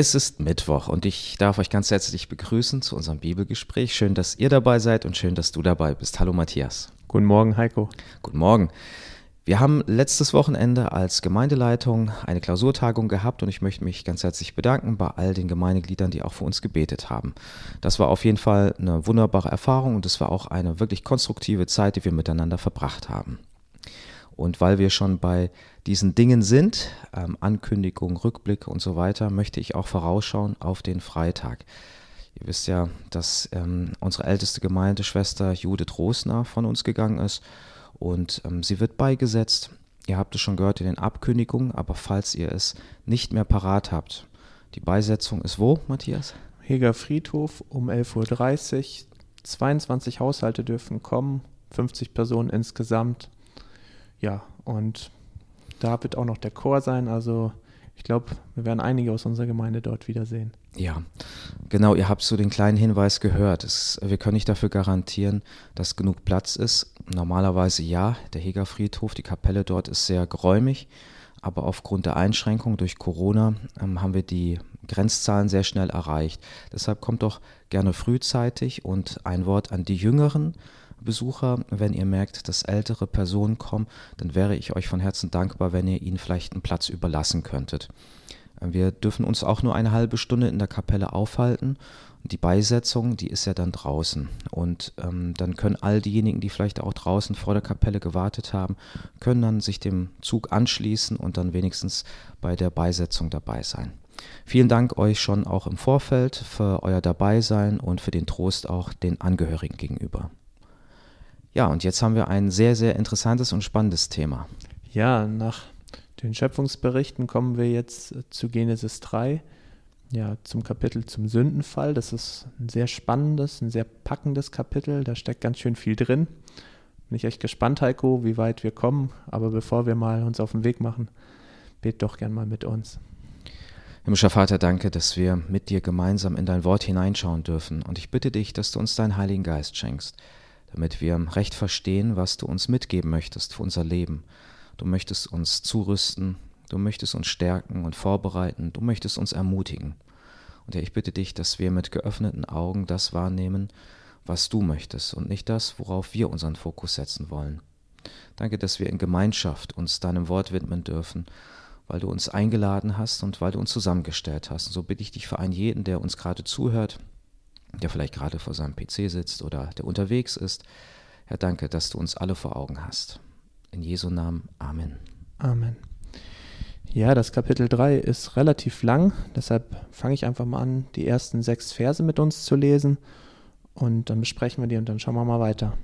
Es ist Mittwoch und ich darf euch ganz herzlich begrüßen zu unserem Bibelgespräch. Schön, dass ihr dabei seid und schön, dass du dabei bist. Hallo Matthias. Guten Morgen, Heiko. Guten Morgen. Wir haben letztes Wochenende als Gemeindeleitung eine Klausurtagung gehabt und ich möchte mich ganz herzlich bedanken bei all den Gemeindegliedern, die auch für uns gebetet haben. Das war auf jeden Fall eine wunderbare Erfahrung und es war auch eine wirklich konstruktive Zeit, die wir miteinander verbracht haben. Und weil wir schon bei diesen Dingen sind, ähm, Ankündigung, Rückblick und so weiter, möchte ich auch vorausschauen auf den Freitag. Ihr wisst ja, dass ähm, unsere älteste Gemeindeschwester Judith Rosner von uns gegangen ist und ähm, sie wird beigesetzt. Ihr habt es schon gehört in den Abkündigungen, aber falls ihr es nicht mehr parat habt, die Beisetzung ist wo, Matthias? Heger Friedhof um 11.30 Uhr. 22 Haushalte dürfen kommen, 50 Personen insgesamt. Ja, und da wird auch noch der Chor sein. Also ich glaube, wir werden einige aus unserer Gemeinde dort wiedersehen. Ja, genau, ihr habt so den kleinen Hinweis gehört. Es, wir können nicht dafür garantieren, dass genug Platz ist. Normalerweise ja, der Heger Friedhof, die Kapelle dort ist sehr geräumig, aber aufgrund der Einschränkung durch Corona ähm, haben wir die Grenzzahlen sehr schnell erreicht. Deshalb kommt doch gerne frühzeitig und ein Wort an die Jüngeren. Besucher, wenn ihr merkt, dass ältere Personen kommen, dann wäre ich euch von Herzen dankbar, wenn ihr ihnen vielleicht einen Platz überlassen könntet. Wir dürfen uns auch nur eine halbe Stunde in der Kapelle aufhalten. Die Beisetzung, die ist ja dann draußen. Und ähm, dann können all diejenigen, die vielleicht auch draußen vor der Kapelle gewartet haben, können dann sich dem Zug anschließen und dann wenigstens bei der Beisetzung dabei sein. Vielen Dank euch schon auch im Vorfeld für euer Dabeisein und für den Trost auch den Angehörigen gegenüber. Ja, und jetzt haben wir ein sehr, sehr interessantes und spannendes Thema. Ja, nach den Schöpfungsberichten kommen wir jetzt äh, zu Genesis 3, ja, zum Kapitel zum Sündenfall. Das ist ein sehr spannendes, ein sehr packendes Kapitel. Da steckt ganz schön viel drin. Bin ich echt gespannt, Heiko, wie weit wir kommen. Aber bevor wir mal uns auf den Weg machen, bet doch gern mal mit uns. Himmlischer Vater, danke, dass wir mit dir gemeinsam in dein Wort hineinschauen dürfen. Und ich bitte dich, dass du uns deinen Heiligen Geist schenkst damit wir recht verstehen, was du uns mitgeben möchtest für unser Leben. Du möchtest uns zurüsten, du möchtest uns stärken und vorbereiten, du möchtest uns ermutigen. Und ja, ich bitte dich, dass wir mit geöffneten Augen das wahrnehmen, was du möchtest und nicht das, worauf wir unseren Fokus setzen wollen. Danke, dass wir in Gemeinschaft uns deinem Wort widmen dürfen, weil du uns eingeladen hast und weil du uns zusammengestellt hast. Und so bitte ich dich für einen jeden, der uns gerade zuhört, der vielleicht gerade vor seinem PC sitzt oder der unterwegs ist. Herr, danke, dass du uns alle vor Augen hast. In Jesu Namen. Amen. Amen. Ja, das Kapitel 3 ist relativ lang, deshalb fange ich einfach mal an, die ersten sechs Verse mit uns zu lesen und dann besprechen wir die und dann schauen wir mal weiter.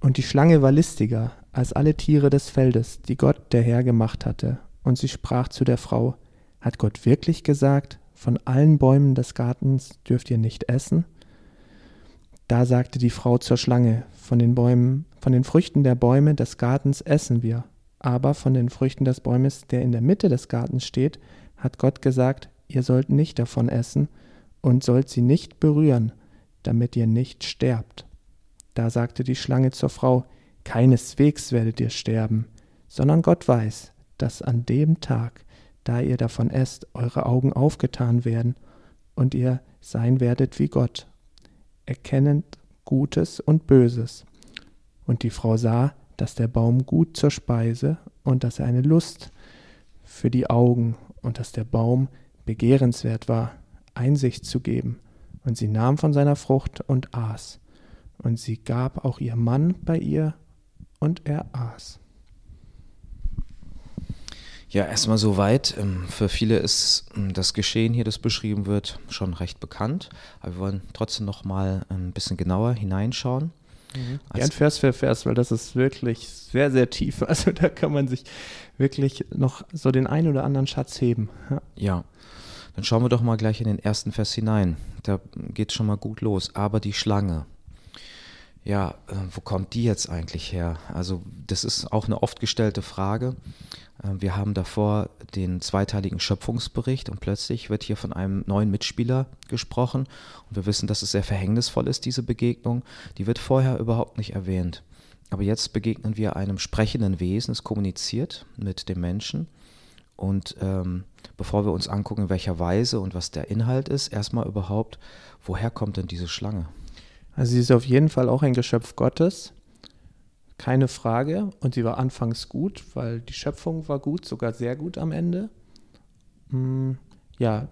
Und die Schlange war listiger als alle Tiere des Feldes, die Gott der Herr gemacht hatte, und sie sprach zu der Frau, hat Gott wirklich gesagt, von allen Bäumen des Gartens dürft ihr nicht essen. Da sagte die Frau zur Schlange, von den Bäumen, von den Früchten der Bäume des Gartens essen wir, aber von den Früchten des Bäumes, der in der Mitte des Gartens steht, hat Gott gesagt, ihr sollt nicht davon essen und sollt sie nicht berühren, damit ihr nicht sterbt. Da sagte die Schlange zur Frau, keineswegs werdet ihr sterben, sondern Gott weiß, dass an dem Tag, da ihr davon esst, eure Augen aufgetan werden und ihr sein werdet wie Gott, erkennend Gutes und Böses. Und die Frau sah, dass der Baum gut zur Speise und dass er eine Lust für die Augen und dass der Baum begehrenswert war, Einsicht zu geben. Und sie nahm von seiner Frucht und aß. Und sie gab auch ihr Mann bei ihr und er aß. Ja, erstmal soweit. Ähm, für viele ist ähm, das Geschehen hier, das beschrieben wird, schon recht bekannt. Aber wir wollen trotzdem noch mal ein bisschen genauer hineinschauen. Mhm. Gern Vers für Vers, weil das ist wirklich sehr, sehr tief. Also da kann man sich wirklich noch so den einen oder anderen Schatz heben. Ja. ja. Dann schauen wir doch mal gleich in den ersten Vers hinein. Da geht es schon mal gut los. Aber die Schlange. Ja, äh, wo kommt die jetzt eigentlich her? Also das ist auch eine oft gestellte Frage. Ähm, wir haben davor den zweiteiligen Schöpfungsbericht und plötzlich wird hier von einem neuen Mitspieler gesprochen. Und wir wissen, dass es sehr verhängnisvoll ist, diese Begegnung. Die wird vorher überhaupt nicht erwähnt. Aber jetzt begegnen wir einem sprechenden Wesen, es kommuniziert mit dem Menschen. Und ähm, bevor wir uns angucken, in welcher Weise und was der Inhalt ist, erstmal überhaupt, woher kommt denn diese Schlange? Also sie ist auf jeden Fall auch ein Geschöpf Gottes, keine Frage. Und sie war anfangs gut, weil die Schöpfung war gut, sogar sehr gut am Ende. Hm, ja,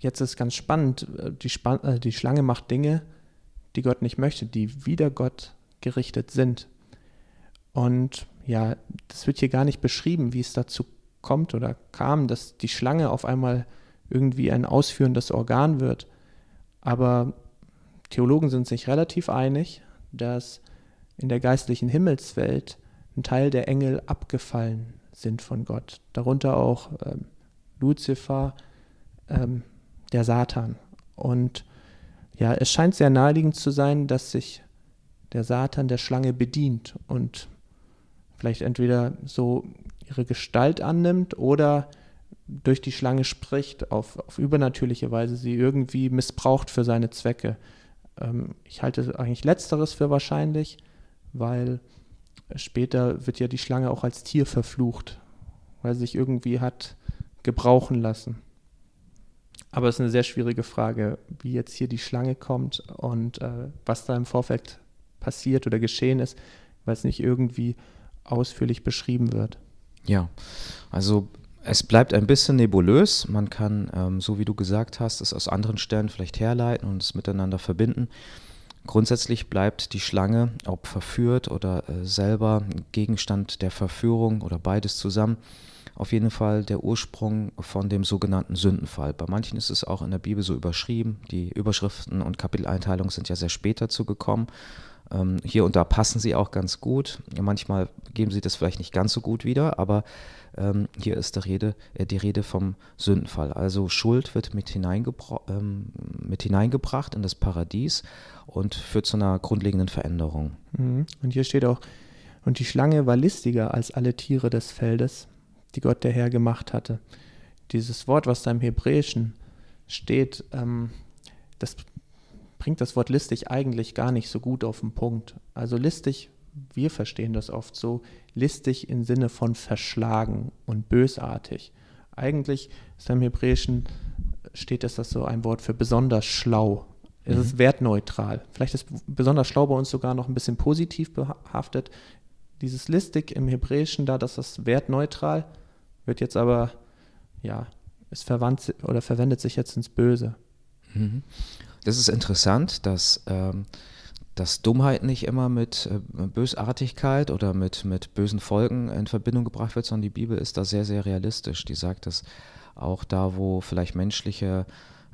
jetzt ist ganz spannend, die, Span äh, die Schlange macht Dinge, die Gott nicht möchte, die wider Gott gerichtet sind. Und ja, das wird hier gar nicht beschrieben, wie es dazu kommt oder kam, dass die Schlange auf einmal irgendwie ein ausführendes Organ wird. Aber Theologen sind sich relativ einig, dass in der geistlichen Himmelswelt ein Teil der Engel abgefallen sind von Gott. Darunter auch ähm, Luzifer, ähm, der Satan. Und ja, es scheint sehr naheliegend zu sein, dass sich der Satan der Schlange bedient und vielleicht entweder so ihre Gestalt annimmt oder durch die Schlange spricht, auf, auf übernatürliche Weise sie irgendwie missbraucht für seine Zwecke. Ähm, ich halte eigentlich letzteres für wahrscheinlich, weil später wird ja die Schlange auch als Tier verflucht, weil sie sich irgendwie hat gebrauchen lassen. Aber es ist eine sehr schwierige Frage, wie jetzt hier die Schlange kommt und äh, was da im Vorfeld passiert oder geschehen ist, weil es nicht irgendwie ausführlich beschrieben wird. Ja, also es bleibt ein bisschen nebulös. Man kann, ähm, so wie du gesagt hast, es aus anderen Stellen vielleicht herleiten und es miteinander verbinden. Grundsätzlich bleibt die Schlange, ob verführt oder äh, selber Gegenstand der Verführung oder beides zusammen, auf jeden Fall der Ursprung von dem sogenannten Sündenfall. Bei manchen ist es auch in der Bibel so überschrieben. Die Überschriften und Kapiteleinteilungen sind ja sehr spät dazu gekommen. Ähm, hier und da passen sie auch ganz gut. Manchmal geben sie das vielleicht nicht ganz so gut wieder, aber ähm, hier ist die Rede, äh, die Rede vom Sündenfall. Also Schuld wird mit, ähm, mit hineingebracht in das Paradies und führt zu einer grundlegenden Veränderung. Mhm. Und hier steht auch, und die Schlange war listiger als alle Tiere des Feldes, die Gott der Herr gemacht hatte. Dieses Wort, was da im Hebräischen steht, ähm, das bringt das Wort listig eigentlich gar nicht so gut auf den Punkt. Also listig, wir verstehen das oft so, listig im Sinne von verschlagen und bösartig. Eigentlich ist im Hebräischen steht es das so ein Wort für besonders schlau. Es mhm. ist wertneutral. Vielleicht ist besonders schlau bei uns sogar noch ein bisschen positiv behaftet. Dieses listig im Hebräischen, da das ist wertneutral, wird jetzt aber, ja, es verwandt oder verwendet sich jetzt ins Böse. Mhm. Das ist interessant, dass, ähm, dass Dummheit nicht immer mit äh, Bösartigkeit oder mit, mit bösen Folgen in Verbindung gebracht wird, sondern die Bibel ist da sehr, sehr realistisch. Die sagt, dass auch da, wo vielleicht menschliche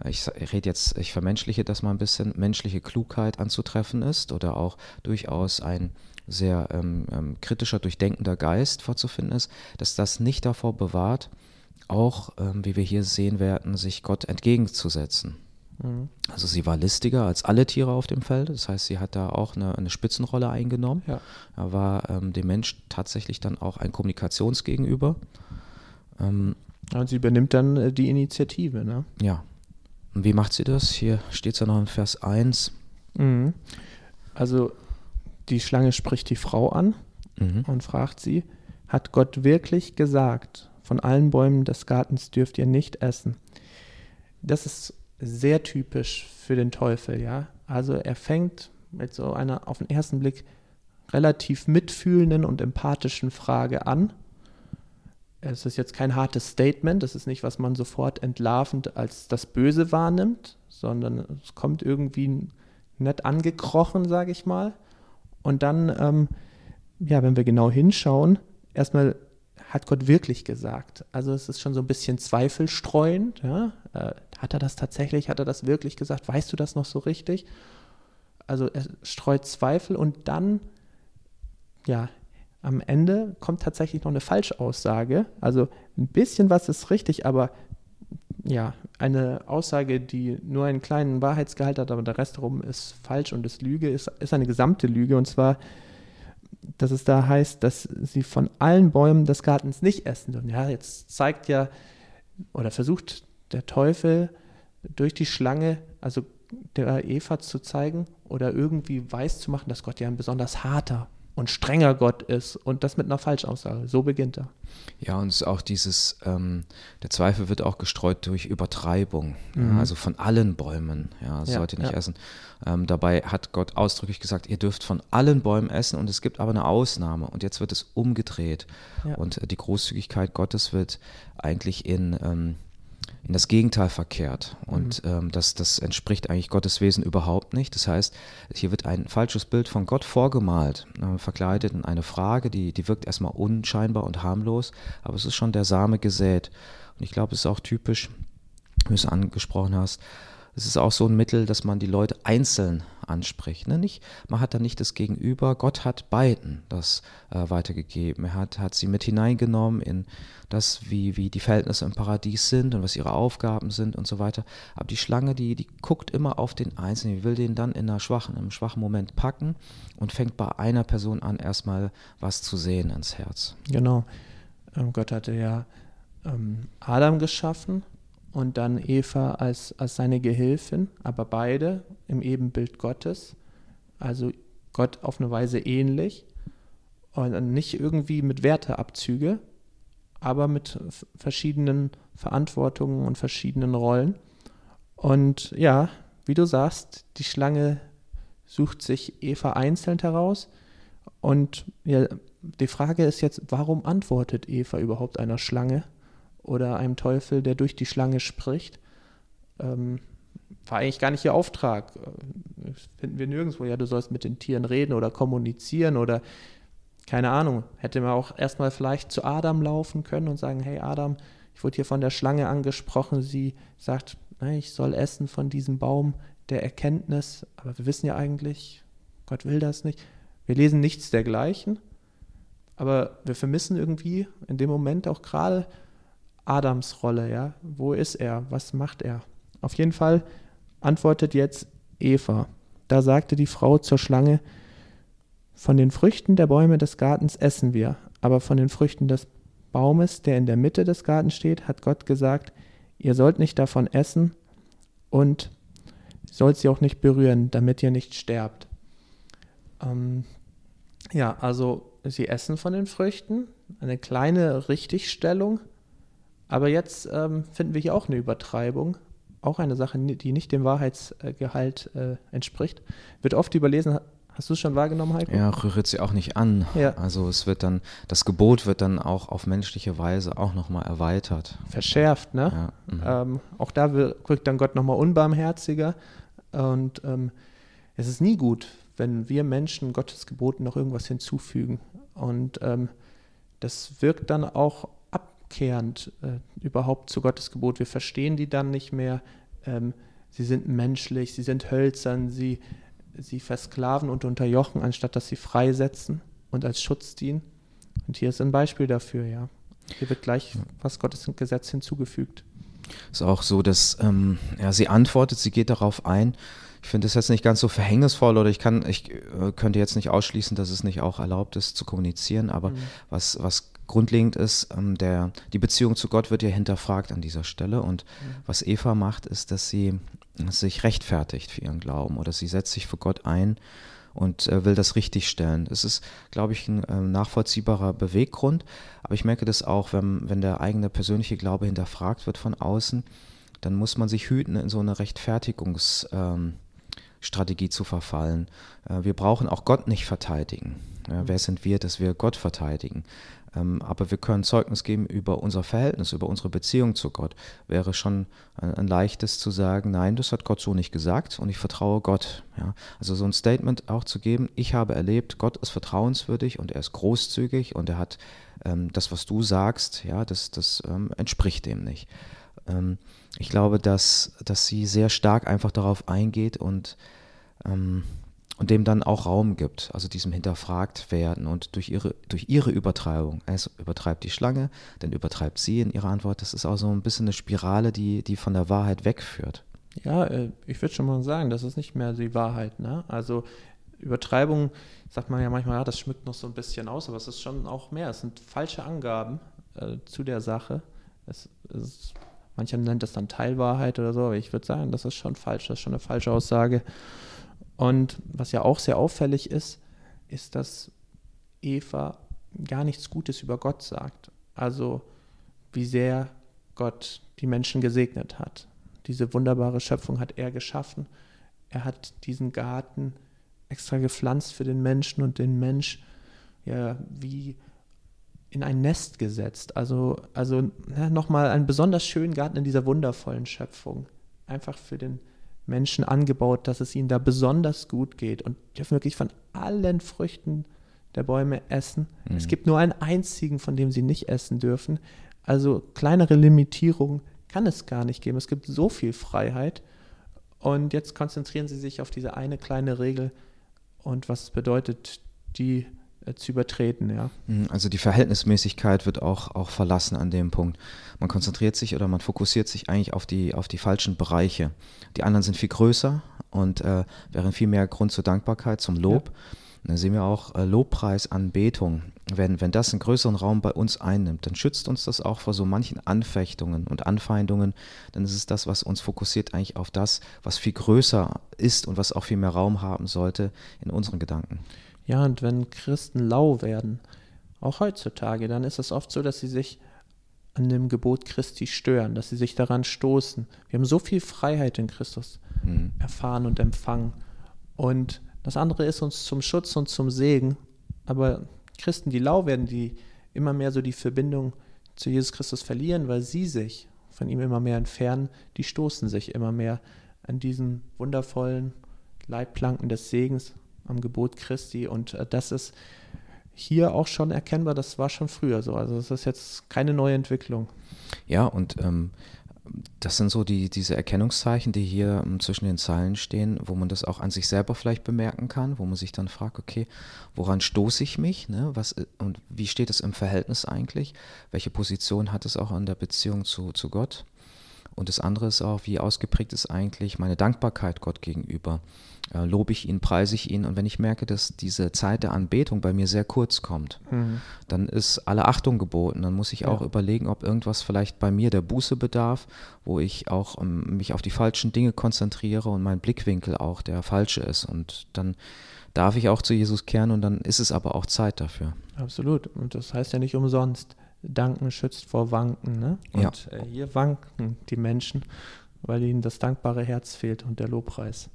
ich rede jetzt, ich vermenschliche das mal ein bisschen, menschliche Klugheit anzutreffen ist oder auch durchaus ein sehr ähm, ähm, kritischer, durchdenkender Geist vorzufinden ist, dass das nicht davor bewahrt, auch, ähm, wie wir hier sehen werden, sich Gott entgegenzusetzen. Mhm. Also sie war listiger als alle Tiere auf dem Feld. Das heißt, sie hat da auch eine, eine Spitzenrolle eingenommen. Ja. Da war ähm, dem Mensch tatsächlich dann auch ein Kommunikationsgegenüber. Ähm, und sie übernimmt dann äh, die Initiative, ne? Ja. Und wie macht sie das? Hier steht es ja noch in Vers 1. Mhm. Also die Schlange spricht die Frau an mhm. und fragt sie, hat Gott wirklich gesagt, von allen Bäumen des Gartens dürft ihr nicht essen? Das ist sehr typisch für den Teufel, ja. Also er fängt mit so einer auf den ersten Blick relativ mitfühlenden und empathischen Frage an. Es ist jetzt kein hartes Statement, es ist nicht, was man sofort entlarvend als das Böse wahrnimmt, sondern es kommt irgendwie nett angekrochen, sage ich mal. Und dann, ähm, ja, wenn wir genau hinschauen, erstmal hat Gott wirklich gesagt. Also es ist schon so ein bisschen zweifelstreuend. Ja? Hat er das tatsächlich? Hat er das wirklich gesagt? Weißt du das noch so richtig? Also er streut Zweifel und dann, ja, am Ende kommt tatsächlich noch eine Falschaussage. Also ein bisschen was ist richtig, aber ja, eine Aussage, die nur einen kleinen Wahrheitsgehalt hat, aber der Rest darum ist falsch und ist Lüge, ist, ist eine gesamte Lüge. Und zwar dass es da heißt, dass sie von allen Bäumen des Gartens nicht essen dürfen. Ja, jetzt zeigt ja oder versucht der Teufel durch die Schlange, also der Eva zu zeigen oder irgendwie weiß zu machen, dass Gott ja ein besonders harter und strenger Gott ist und das mit einer Falschaussage. So beginnt er. Ja, und es ist auch dieses, ähm, der Zweifel wird auch gestreut durch Übertreibung, mhm. ja, also von allen Bäumen, ja, ja sollt ihr nicht ja. essen. Ähm, dabei hat Gott ausdrücklich gesagt, ihr dürft von allen Bäumen essen und es gibt aber eine Ausnahme und jetzt wird es umgedreht und äh, die Großzügigkeit Gottes wird eigentlich in ähm, in das Gegenteil verkehrt. Und mhm. ähm, das, das entspricht eigentlich Gottes Wesen überhaupt nicht. Das heißt, hier wird ein falsches Bild von Gott vorgemalt, äh, verkleidet in eine Frage, die, die wirkt erstmal unscheinbar und harmlos, aber es ist schon der Same gesät. Und ich glaube, es ist auch typisch, wie du es angesprochen hast, es ist auch so ein Mittel, dass man die Leute einzeln anspricht. Ne? Nicht, man hat da nicht das Gegenüber. Gott hat beiden das äh, weitergegeben. Er hat, hat sie mit hineingenommen in das, wie, wie die Verhältnisse im Paradies sind und was ihre Aufgaben sind und so weiter. Aber die Schlange, die, die guckt immer auf den Einzelnen, die will den dann in einer schwachen, einem schwachen Moment packen und fängt bei einer Person an, erstmal was zu sehen ans Herz. Genau. Ähm, Gott hatte ja ähm, Adam geschaffen und dann Eva als, als seine Gehilfin, aber beide im Ebenbild Gottes, also Gott auf eine Weise ähnlich und nicht irgendwie mit Werteabzüge, aber mit verschiedenen Verantwortungen und verschiedenen Rollen. Und ja, wie du sagst, die Schlange sucht sich Eva einzeln heraus. Und ja, die Frage ist jetzt, warum antwortet Eva überhaupt einer Schlange? Oder einem Teufel, der durch die Schlange spricht. Ähm, war eigentlich gar nicht ihr Auftrag. Das äh, finden wir nirgendwo. Ja, du sollst mit den Tieren reden oder kommunizieren oder keine Ahnung. Hätte man auch erstmal vielleicht zu Adam laufen können und sagen: Hey Adam, ich wurde hier von der Schlange angesprochen. Sie sagt, ich soll essen von diesem Baum der Erkenntnis. Aber wir wissen ja eigentlich, Gott will das nicht. Wir lesen nichts dergleichen. Aber wir vermissen irgendwie in dem Moment auch gerade Adams Rolle, ja? Wo ist er? Was macht er? Auf jeden Fall antwortet jetzt Eva. Da sagte die Frau zur Schlange: Von den Früchten der Bäume des Gartens essen wir, aber von den Früchten des Baumes, der in der Mitte des Gartens steht, hat Gott gesagt: Ihr sollt nicht davon essen und sollt sie auch nicht berühren, damit ihr nicht sterbt. Ähm, ja, also sie essen von den Früchten, eine kleine Richtigstellung aber jetzt ähm, finden wir hier auch eine Übertreibung, auch eine Sache, die nicht dem Wahrheitsgehalt äh, entspricht. Wird oft überlesen, hast du es schon wahrgenommen, Heiko? Ja, rührt sie auch nicht an. Ja. Also es wird dann, das Gebot wird dann auch auf menschliche Weise auch nochmal erweitert. Verschärft, ne? Ja. Mhm. Ähm, auch da wirkt dann Gott nochmal unbarmherziger. Und ähm, es ist nie gut, wenn wir Menschen Gottes Geboten noch irgendwas hinzufügen. Und ähm, das wirkt dann auch abkehrend äh, überhaupt zu Gottes Gebot. Wir verstehen die dann nicht mehr. Ähm, sie sind menschlich, sie sind hölzern, sie, sie versklaven und unterjochen, anstatt dass sie freisetzen und als Schutz dienen. Und hier ist ein Beispiel dafür, ja. Hier wird gleich was Gottes Gesetz hinzugefügt. Es Ist auch so, dass ähm, ja, sie antwortet, sie geht darauf ein. Ich finde das jetzt nicht ganz so verhängnisvoll oder ich kann, ich äh, könnte jetzt nicht ausschließen, dass es nicht auch erlaubt ist zu kommunizieren, aber mhm. was, was grundlegend ist, ähm, der, die Beziehung zu Gott wird ja hinterfragt an dieser Stelle. Und mhm. was Eva macht, ist, dass sie sich rechtfertigt für ihren Glauben oder sie setzt sich für Gott ein und äh, will das richtigstellen. Es ist, glaube ich, ein äh, nachvollziehbarer Beweggrund, aber ich merke das auch, wenn, wenn der eigene persönliche Glaube hinterfragt wird von außen, dann muss man sich hüten, in so eine Rechtfertigungsstrategie ähm, zu verfallen. Äh, wir brauchen auch Gott nicht verteidigen. Ja, wer sind wir, dass wir Gott verteidigen? Ähm, aber wir können Zeugnis geben über unser Verhältnis, über unsere Beziehung zu Gott. Wäre schon ein, leichtes zu sagen, nein, das hat Gott so nicht gesagt und ich vertraue Gott. Also so ein Statement auch zu geben, ich habe erlebt, Gott ist vertrauenswürdig und er ist großzügig und er hat ähm, das, was du sagst, ja, das, das ähm, entspricht dem nicht. Ähm, ich glaube, dass, dass sie sehr stark einfach darauf eingeht und ähm, und dem dann auch Raum gibt, also diesem hinterfragt werden und durch ihre, durch ihre Übertreibung, es übertreibt die Schlange, dann übertreibt sie in ihrer Antwort, das ist auch so ein bisschen eine Spirale, die, die von der Wahrheit wegführt. Ja, äh, ich würde schon mal sagen, das ist nicht mehr die Wahrheit. Ne? Also Übertreibung, sagt man ja manchmal, ja, das schmückt noch so ein bisschen aus, aber es ist schon auch mehr. Es sind falsche Angaben äh, zu der Sache. Es, es, mancher nennt das dann Teilwahrheit oder so, aber ich würde sagen, das ist schon falsch, das ist schon eine falsche Aussage. Und was ja auch sehr auffällig ist, ist, dass Eva gar nichts Gutes über Gott sagt. Also wie sehr Gott die Menschen gesegnet hat. Diese wunderbare Schöpfung hat er geschaffen. Er hat diesen Garten extra gepflanzt für den Menschen und den Mensch ja wie in ein Nest gesetzt. Also, also ja, nochmal einen besonders schönen Garten in dieser wundervollen Schöpfung. Einfach für den Menschen angebaut, dass es ihnen da besonders gut geht und dürfen wirklich von allen Früchten der Bäume essen. Mhm. Es gibt nur einen einzigen, von dem sie nicht essen dürfen. Also kleinere Limitierungen kann es gar nicht geben. Es gibt so viel Freiheit. Und jetzt konzentrieren sie sich auf diese eine kleine Regel und was es bedeutet, die zu übertreten, ja. Mhm, also die Verhältnismäßigkeit wird auch, auch verlassen an dem Punkt. Man konzentriert sich oder man fokussiert sich eigentlich auf die, auf die falschen Bereiche. Die anderen sind viel größer und äh, wären viel mehr Grund zur Dankbarkeit, zum Lob. Ja. Da sehen wir auch äh, Lobpreis, Anbetung. Wenn, wenn das einen größeren Raum bei uns einnimmt, dann schützt uns das auch vor so manchen Anfechtungen und Anfeindungen. Dann ist es das, was uns fokussiert eigentlich auf das, was viel größer ist und was auch viel mehr Raum haben sollte in unseren Gedanken. Ja, und wenn Christen lau werden, auch heutzutage, dann ist es oft so, dass sie sich an dem Gebot Christi stören, dass sie sich daran stoßen. Wir haben so viel Freiheit in Christus mhm. erfahren und empfangen. Und das andere ist uns zum Schutz und zum Segen. Aber Christen, die lau werden, die immer mehr so die Verbindung zu Jesus Christus verlieren, weil sie sich von ihm immer mehr entfernen, die stoßen sich immer mehr an diesen wundervollen Leitplanken des Segens am Gebot Christi. Und äh, das ist hier auch schon erkennbar, das war schon früher so. Also es ist jetzt keine neue Entwicklung. Ja, und ähm, das sind so die, diese Erkennungszeichen, die hier ähm, zwischen den Zeilen stehen, wo man das auch an sich selber vielleicht bemerken kann, wo man sich dann fragt, okay, woran stoße ich mich? Ne? Was, äh, und wie steht es im Verhältnis eigentlich? Welche Position hat es auch an der Beziehung zu, zu Gott? Und das andere ist auch, wie ausgeprägt ist eigentlich meine Dankbarkeit Gott gegenüber? Äh, lobe ich ihn, preise ich ihn. Und wenn ich merke, dass diese Zeit der Anbetung bei mir sehr kurz kommt, mhm. dann ist alle Achtung geboten. Dann muss ich ja. auch überlegen, ob irgendwas vielleicht bei mir der Buße bedarf, wo ich auch ähm, mich auf die falschen Dinge konzentriere und mein Blickwinkel auch der falsche ist. Und dann darf ich auch zu Jesus kehren und dann ist es aber auch Zeit dafür. Absolut. Und das heißt ja nicht umsonst Danken schützt vor Wanken. Ne? Und ja. äh, hier wanken die Menschen, weil ihnen das dankbare Herz fehlt und der Lobpreis.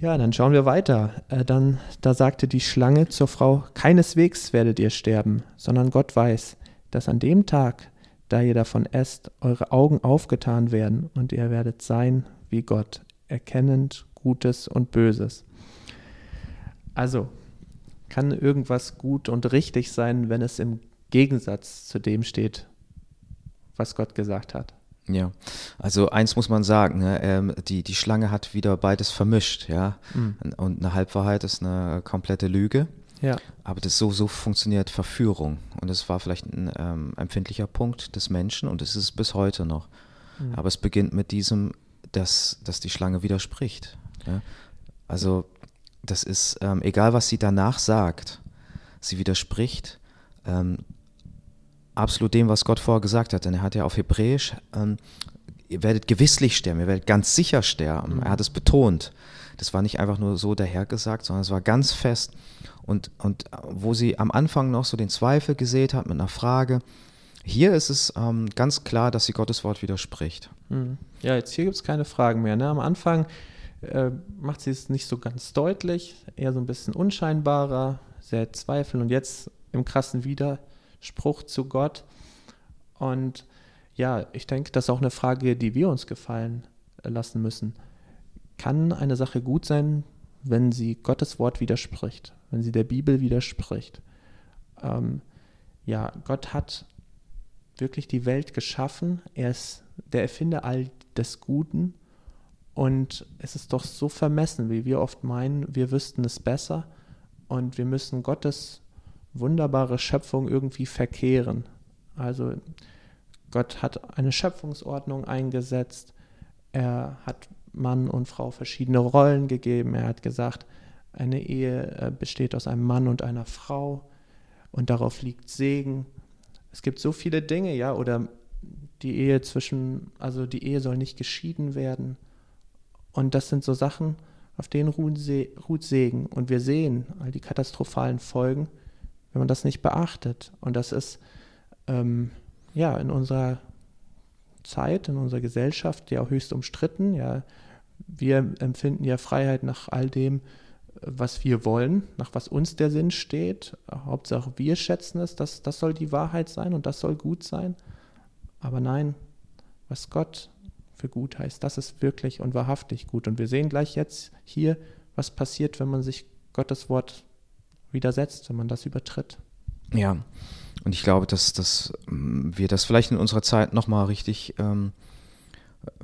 Ja, dann schauen wir weiter. Äh, dann, da sagte die Schlange zur Frau: Keineswegs werdet ihr sterben, sondern Gott weiß, dass an dem Tag, da ihr davon esst, eure Augen aufgetan werden und ihr werdet sein wie Gott, erkennend Gutes und Böses. Also, kann irgendwas gut und richtig sein, wenn es im Gegensatz zu dem steht, was Gott gesagt hat. Ja, also eins muss man sagen, ne, ähm, die, die Schlange hat wieder beides vermischt, ja. Mhm. Und eine Halbwahrheit ist eine komplette Lüge. Ja. Aber das so, so funktioniert Verführung. Und das war vielleicht ein ähm, empfindlicher Punkt des Menschen und es ist bis heute noch. Mhm. Aber es beginnt mit diesem, dass, dass die Schlange widerspricht. Ja? Also das ist, ähm, egal was sie danach sagt, sie widerspricht ähm, absolut dem, was Gott vorher gesagt hat. Denn er hat ja auf Hebräisch, ähm, ihr werdet gewisslich sterben, ihr werdet ganz sicher sterben. Mhm. Er hat es betont. Das war nicht einfach nur so dahergesagt, sondern es war ganz fest. Und, und wo sie am Anfang noch so den Zweifel gesät hat mit einer Frage, hier ist es ähm, ganz klar, dass sie Gottes Wort widerspricht. Mhm. Ja, jetzt hier gibt es keine Fragen mehr. Ne? Am Anfang äh, macht sie es nicht so ganz deutlich, eher so ein bisschen unscheinbarer, sehr zweifeln und jetzt im krassen Wider Spruch zu Gott. Und ja, ich denke, das ist auch eine Frage, die wir uns gefallen lassen müssen. Kann eine Sache gut sein, wenn sie Gottes Wort widerspricht, wenn sie der Bibel widerspricht? Ähm, ja, Gott hat wirklich die Welt geschaffen. Er ist der Erfinder all des Guten. Und es ist doch so vermessen, wie wir oft meinen, wir wüssten es besser und wir müssen Gottes wunderbare Schöpfung irgendwie verkehren. Also Gott hat eine Schöpfungsordnung eingesetzt, er hat Mann und Frau verschiedene Rollen gegeben, er hat gesagt, eine Ehe äh, besteht aus einem Mann und einer Frau und darauf liegt Segen. Es gibt so viele Dinge, ja, oder die Ehe zwischen, also die Ehe soll nicht geschieden werden. Und das sind so Sachen, auf denen ruht Segen. Und wir sehen all die katastrophalen Folgen, wenn man das nicht beachtet. Und das ist ähm, ja in unserer Zeit, in unserer Gesellschaft ja auch höchst umstritten. Ja, wir empfinden ja Freiheit nach all dem, was wir wollen, nach was uns der Sinn steht. Hauptsache wir schätzen es, das, das soll die Wahrheit sein und das soll gut sein. Aber nein, was Gott für gut heißt, das ist wirklich und wahrhaftig gut. Und wir sehen gleich jetzt hier, was passiert, wenn man sich Gottes Wort widersetzt, wenn man das übertritt. Ja, und ich glaube, dass, dass wir das vielleicht in unserer Zeit nochmal richtig ähm,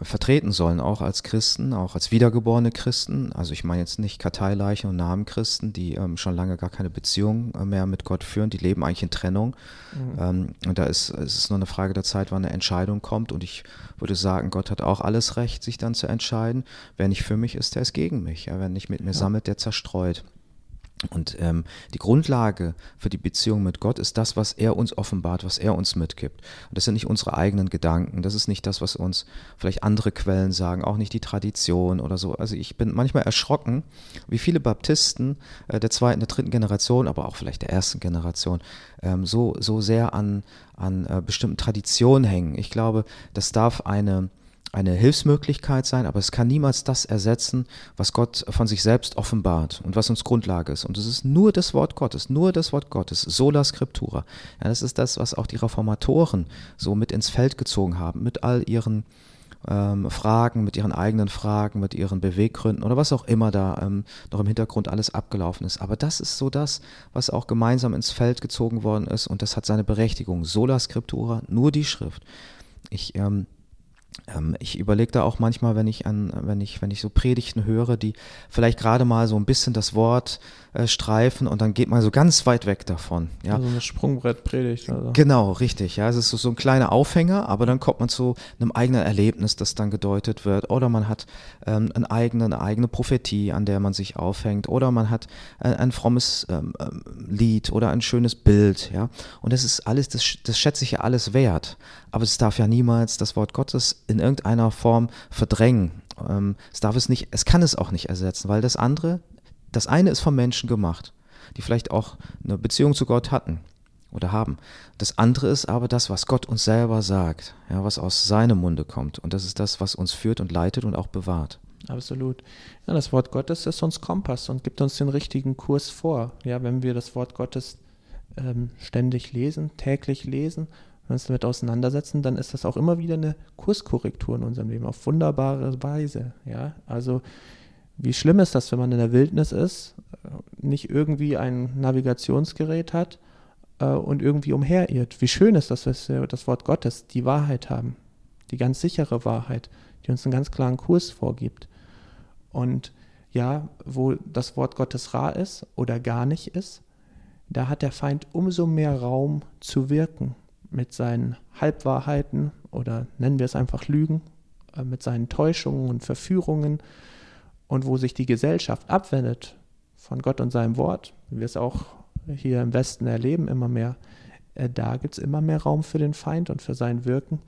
vertreten sollen, auch als Christen, auch als wiedergeborene Christen. Also ich meine jetzt nicht Karteileichen und Namenchristen, die ähm, schon lange gar keine Beziehung äh, mehr mit Gott führen, die leben eigentlich in Trennung. Mhm. Ähm, und da ist es ist nur eine Frage der Zeit, wann eine Entscheidung kommt. Und ich würde sagen, Gott hat auch alles Recht, sich dann zu entscheiden. Wer nicht für mich ist, der ist gegen mich. Wer nicht mit mir ja. sammelt, der zerstreut. Und ähm, die Grundlage für die Beziehung mit Gott ist das, was er uns offenbart, was er uns mitgibt. Und das sind nicht unsere eigenen Gedanken, das ist nicht das, was uns vielleicht andere Quellen sagen, auch nicht die Tradition oder so. Also ich bin manchmal erschrocken, wie viele Baptisten äh, der zweiten, der dritten Generation, aber auch vielleicht der ersten Generation, ähm, so, so sehr an, an äh, bestimmten Traditionen hängen. Ich glaube, das darf eine eine Hilfsmöglichkeit sein, aber es kann niemals das ersetzen, was Gott von sich selbst offenbart und was uns Grundlage ist. Und es ist nur das Wort Gottes, nur das Wort Gottes, sola scriptura. Ja, das ist das, was auch die Reformatoren so mit ins Feld gezogen haben, mit all ihren ähm, Fragen, mit ihren eigenen Fragen, mit ihren Beweggründen oder was auch immer da ähm, noch im Hintergrund alles abgelaufen ist. Aber das ist so das, was auch gemeinsam ins Feld gezogen worden ist und das hat seine Berechtigung. Sola scriptura, nur die Schrift. Ich ähm, ich überlege da auch manchmal, wenn ich an, wenn ich, wenn ich so Predigten höre, die vielleicht gerade mal so ein bisschen das Wort äh, streifen und dann geht man so ganz weit weg davon. Ja? Also eine Sprungbrettpredigt. Also. Genau, richtig. Ja, es ist so, so ein kleiner Aufhänger, aber dann kommt man zu einem eigenen Erlebnis, das dann gedeutet wird. Oder man hat ähm, eine, eigene, eine eigene Prophetie, an der man sich aufhängt. Oder man hat äh, ein frommes ähm, ähm, Lied oder ein schönes Bild. Ja, und das ist alles, das, das schätze ich ja alles wert. Aber es darf ja niemals das Wort Gottes in irgendeiner Form verdrängen. Ähm, es darf es nicht, es kann es auch nicht ersetzen, weil das andere das eine ist vom Menschen gemacht, die vielleicht auch eine Beziehung zu Gott hatten oder haben. Das andere ist aber das, was Gott uns selber sagt, ja, was aus seinem Munde kommt. Und das ist das, was uns führt und leitet und auch bewahrt. Absolut. Ja, das Wort Gottes ist uns Kompass und gibt uns den richtigen Kurs vor. Ja, wenn wir das Wort Gottes ähm, ständig lesen, täglich lesen, wenn wir uns damit auseinandersetzen, dann ist das auch immer wieder eine Kurskorrektur in unserem Leben auf wunderbare Weise. Ja, also wie schlimm ist das, wenn man in der Wildnis ist, nicht irgendwie ein Navigationsgerät hat äh, und irgendwie umherirrt? Wie schön ist das, dass wir das Wort Gottes, die Wahrheit haben, die ganz sichere Wahrheit, die uns einen ganz klaren Kurs vorgibt. Und ja, wo das Wort Gottes rar ist oder gar nicht ist, da hat der Feind umso mehr Raum zu wirken mit seinen Halbwahrheiten oder nennen wir es einfach Lügen, äh, mit seinen Täuschungen und Verführungen und wo sich die Gesellschaft abwendet von Gott und seinem Wort, wie wir es auch hier im Westen erleben, immer mehr, äh, da gibt es immer mehr Raum für den Feind und für sein Wirken.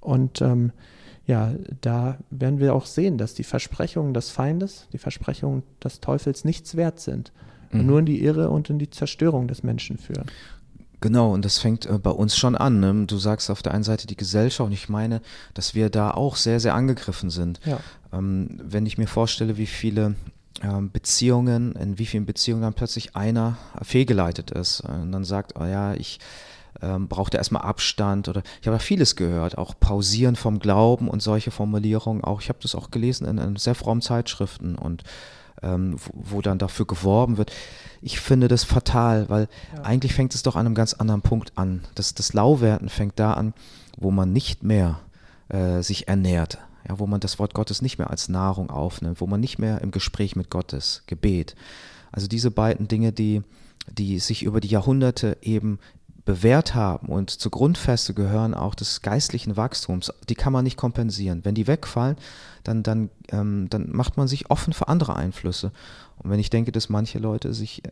Und ähm, ja, da werden wir auch sehen, dass die Versprechungen des Feindes, die Versprechungen des Teufels nichts wert sind mhm. und nur in die Irre und in die Zerstörung des Menschen führen. Genau, und das fängt äh, bei uns schon an. Ne? Du sagst auf der einen Seite die Gesellschaft und ich meine, dass wir da auch sehr, sehr angegriffen sind. Ja. Ähm, wenn ich mir vorstelle, wie viele ähm, Beziehungen, in wie vielen Beziehungen dann plötzlich einer fehlgeleitet ist äh, und dann sagt, oh ja, ich ähm, brauchte erstmal Abstand oder ich habe da vieles gehört, auch Pausieren vom Glauben und solche Formulierungen auch. Ich habe das auch gelesen in, in sehr frommen Zeitschriften und ähm, wo, wo, dann dafür geworben wird. Ich finde das fatal, weil ja. eigentlich fängt es doch an einem ganz anderen Punkt an. Das, das Lauwerden fängt da an, wo man nicht mehr äh, sich ernährt, ja, wo man das Wort Gottes nicht mehr als Nahrung aufnimmt, wo man nicht mehr im Gespräch mit Gottes, Gebet. Also diese beiden Dinge, die, die sich über die Jahrhunderte eben bewährt haben und zur Grundfeste gehören auch des geistlichen Wachstums, die kann man nicht kompensieren. Wenn die wegfallen, dann, dann, ähm, dann macht man sich offen für andere Einflüsse. Und wenn ich denke, dass manche Leute sich äh,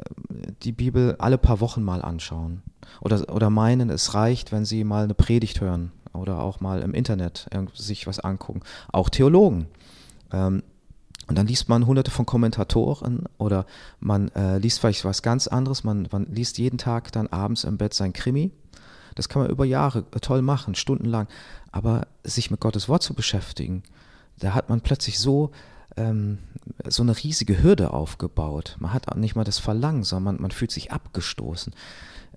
die Bibel alle paar Wochen mal anschauen oder, oder meinen, es reicht, wenn sie mal eine Predigt hören oder auch mal im Internet sich was angucken, auch Theologen. Ähm, Und dann liest man hunderte von Kommentatoren oder man äh, liest vielleicht was ganz anderes. Man, man liest jeden Tag dann abends im Bett sein Krimi. Das kann man über Jahre toll machen, stundenlang. Aber sich mit Gottes Wort zu beschäftigen, da hat man plötzlich so, ähm, so eine riesige Hürde aufgebaut. Man hat nicht mal das Verlangen, sondern man, man fühlt sich abgestoßen.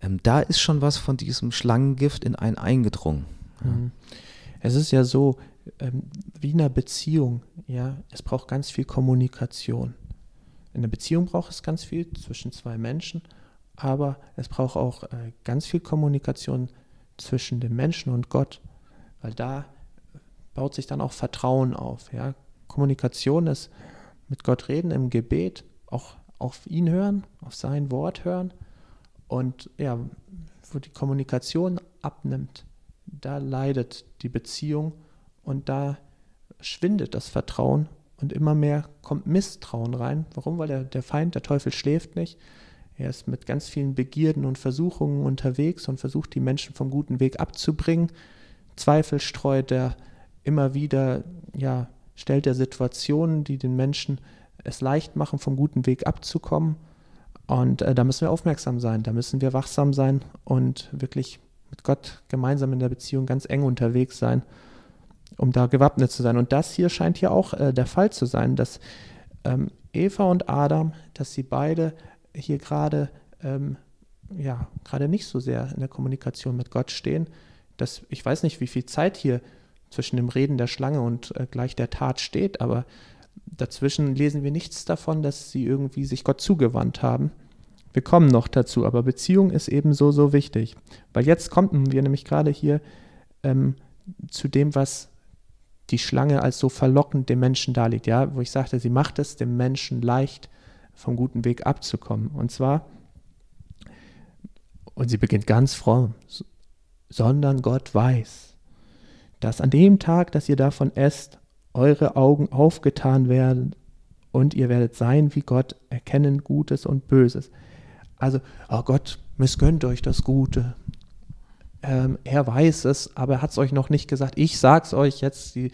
Ähm, da ist schon was von diesem Schlangengift in einen eingedrungen. Ja. Mhm. Es ist ja so, ähm, wie in einer Beziehung, ja, es braucht ganz viel Kommunikation. In einer Beziehung braucht es ganz viel zwischen zwei Menschen, aber es braucht auch äh, ganz viel Kommunikation zwischen dem Menschen und Gott, weil da baut sich dann auch Vertrauen auf. Ja. Kommunikation ist mit Gott reden im Gebet, auch auf ihn hören, auf sein Wort hören und ja, wo die Kommunikation abnimmt, da leidet die Beziehung und da schwindet das Vertrauen und immer mehr kommt Misstrauen rein. Warum? Weil der, der Feind, der Teufel schläft nicht. Er ist mit ganz vielen Begierden und Versuchungen unterwegs und versucht die Menschen vom guten Weg abzubringen. Zweifel streut er immer wieder, ja, stellt er Situationen, die den Menschen es leicht machen, vom guten Weg abzukommen. Und äh, da müssen wir aufmerksam sein, da müssen wir wachsam sein und wirklich mit Gott gemeinsam in der Beziehung ganz eng unterwegs sein um da gewappnet zu sein. Und das hier scheint hier auch äh, der Fall zu sein, dass ähm, Eva und Adam, dass sie beide hier gerade ähm, ja gerade nicht so sehr in der Kommunikation mit Gott stehen. Dass, ich weiß nicht, wie viel Zeit hier zwischen dem Reden der Schlange und äh, gleich der Tat steht, aber dazwischen lesen wir nichts davon, dass sie irgendwie sich Gott zugewandt haben. Wir kommen noch dazu, aber Beziehung ist eben so, so wichtig. Weil jetzt kommen wir nämlich gerade hier ähm, zu dem, was die Schlange als so verlockend dem Menschen darlegt, ja, wo ich sagte, sie macht es dem Menschen leicht, vom guten Weg abzukommen. Und zwar, und sie beginnt ganz fromm, sondern Gott weiß, dass an dem Tag, dass ihr davon esst, eure Augen aufgetan werden und ihr werdet sein wie Gott, erkennen Gutes und Böses. Also, oh Gott, missgönnt euch das Gute, ähm, er weiß es, aber er hat es euch noch nicht gesagt. Ich sag's euch jetzt. Sie,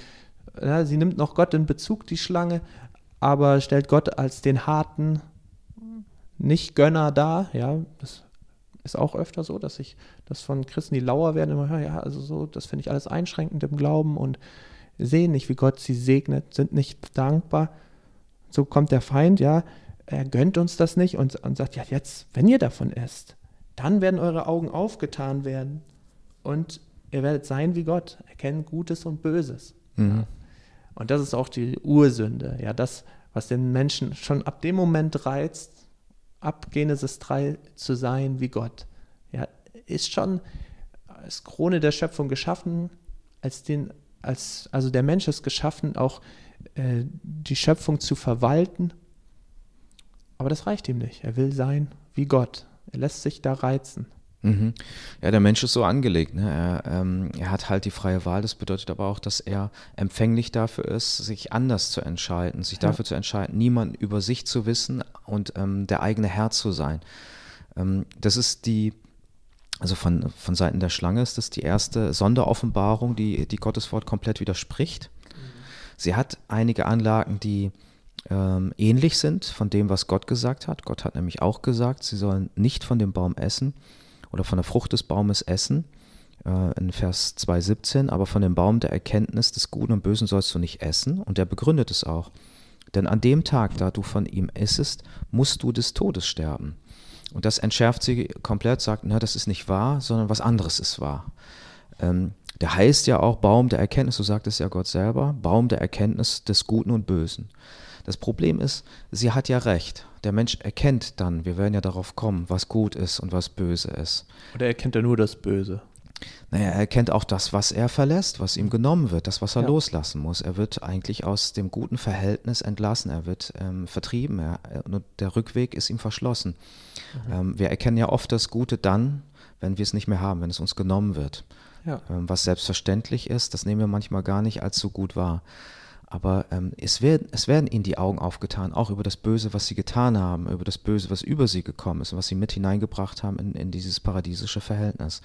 ja, sie nimmt noch Gott in Bezug, die Schlange, aber stellt Gott als den harten Nicht-Gönner dar. Ja, das ist auch öfter so, dass ich das von Christen, die lauer werden, immer höre, ja, also so, das finde ich alles einschränkend im Glauben und sehen nicht, wie Gott sie segnet, sind nicht dankbar. So kommt der Feind, ja, er gönnt uns das nicht und, und sagt, ja, jetzt, wenn ihr davon esst, dann werden eure Augen aufgetan werden und ihr werdet sein wie Gott, erkennen Gutes und Böses. Mhm. Und das ist auch die Ursünde, ja, das, was den Menschen schon ab dem Moment reizt, ab Genesis 3 zu sein wie Gott. Ja, ist schon als Krone der Schöpfung geschaffen, als den, als, also der Mensch ist geschaffen, auch äh, die Schöpfung zu verwalten. Aber das reicht ihm nicht. Er will sein wie Gott. Er lässt sich da reizen. Mhm. Ja, der Mensch ist so angelegt. Ne? Er, ähm, er, hat halt die freie Wahl. Das bedeutet aber auch, dass er empfänglich dafür ist, sich anders zu entscheiden, sich ja. dafür zu entscheiden, niemand über sich zu wissen und ähm, der eigene Herr zu sein. Ähm, das ist die, also von, von Seiten der Schlange ist das die erste Sonderoffenbarung, die, die Gottes Wort komplett widerspricht. Mhm. Sie hat einige Anlagen, die ähm, ähnlich sind von dem, was Gott gesagt hat. Gott hat nämlich auch gesagt, sie sollen nicht von dem Baum essen oder von der Frucht des Baumes essen, äh, in Vers 2,17, aber von dem Baum der Erkenntnis des Guten und Bösen sollst du nicht essen. Und er begründet es auch. Denn an dem Tag, da du von ihm essest, musst du des Todes sterben. Und das entschärft sie komplett, sagt, na, das ist nicht wahr, sondern was anderes ist wahr. Ähm, der heißt ja auch Baum der Erkenntnis, so sagt es ja Gott selber, Baum der Erkenntnis des Guten und Bösen. Das Problem ist, sie hat ja recht. Der Mensch erkennt dann, wir werden ja darauf kommen, was gut ist und was böse ist. Oder erkennt er nur das Böse? Naja, er erkennt auch das, was er verlässt, was ihm genommen wird, das, was er ja. loslassen muss. Er wird eigentlich aus dem guten Verhältnis entlassen, er wird ähm, vertrieben, er, der Rückweg ist ihm verschlossen. Mhm. Ähm, wir erkennen ja oft das Gute dann, wenn wir es nicht mehr haben, wenn es uns genommen wird. Ja. Ähm, was selbstverständlich ist, das nehmen wir manchmal gar nicht als so gut wahr. Aber ähm, es, werden, es werden ihnen die Augen aufgetan, auch über das Böse, was sie getan haben, über das Böse, was über sie gekommen ist und was sie mit hineingebracht haben in, in dieses paradiesische Verhältnis.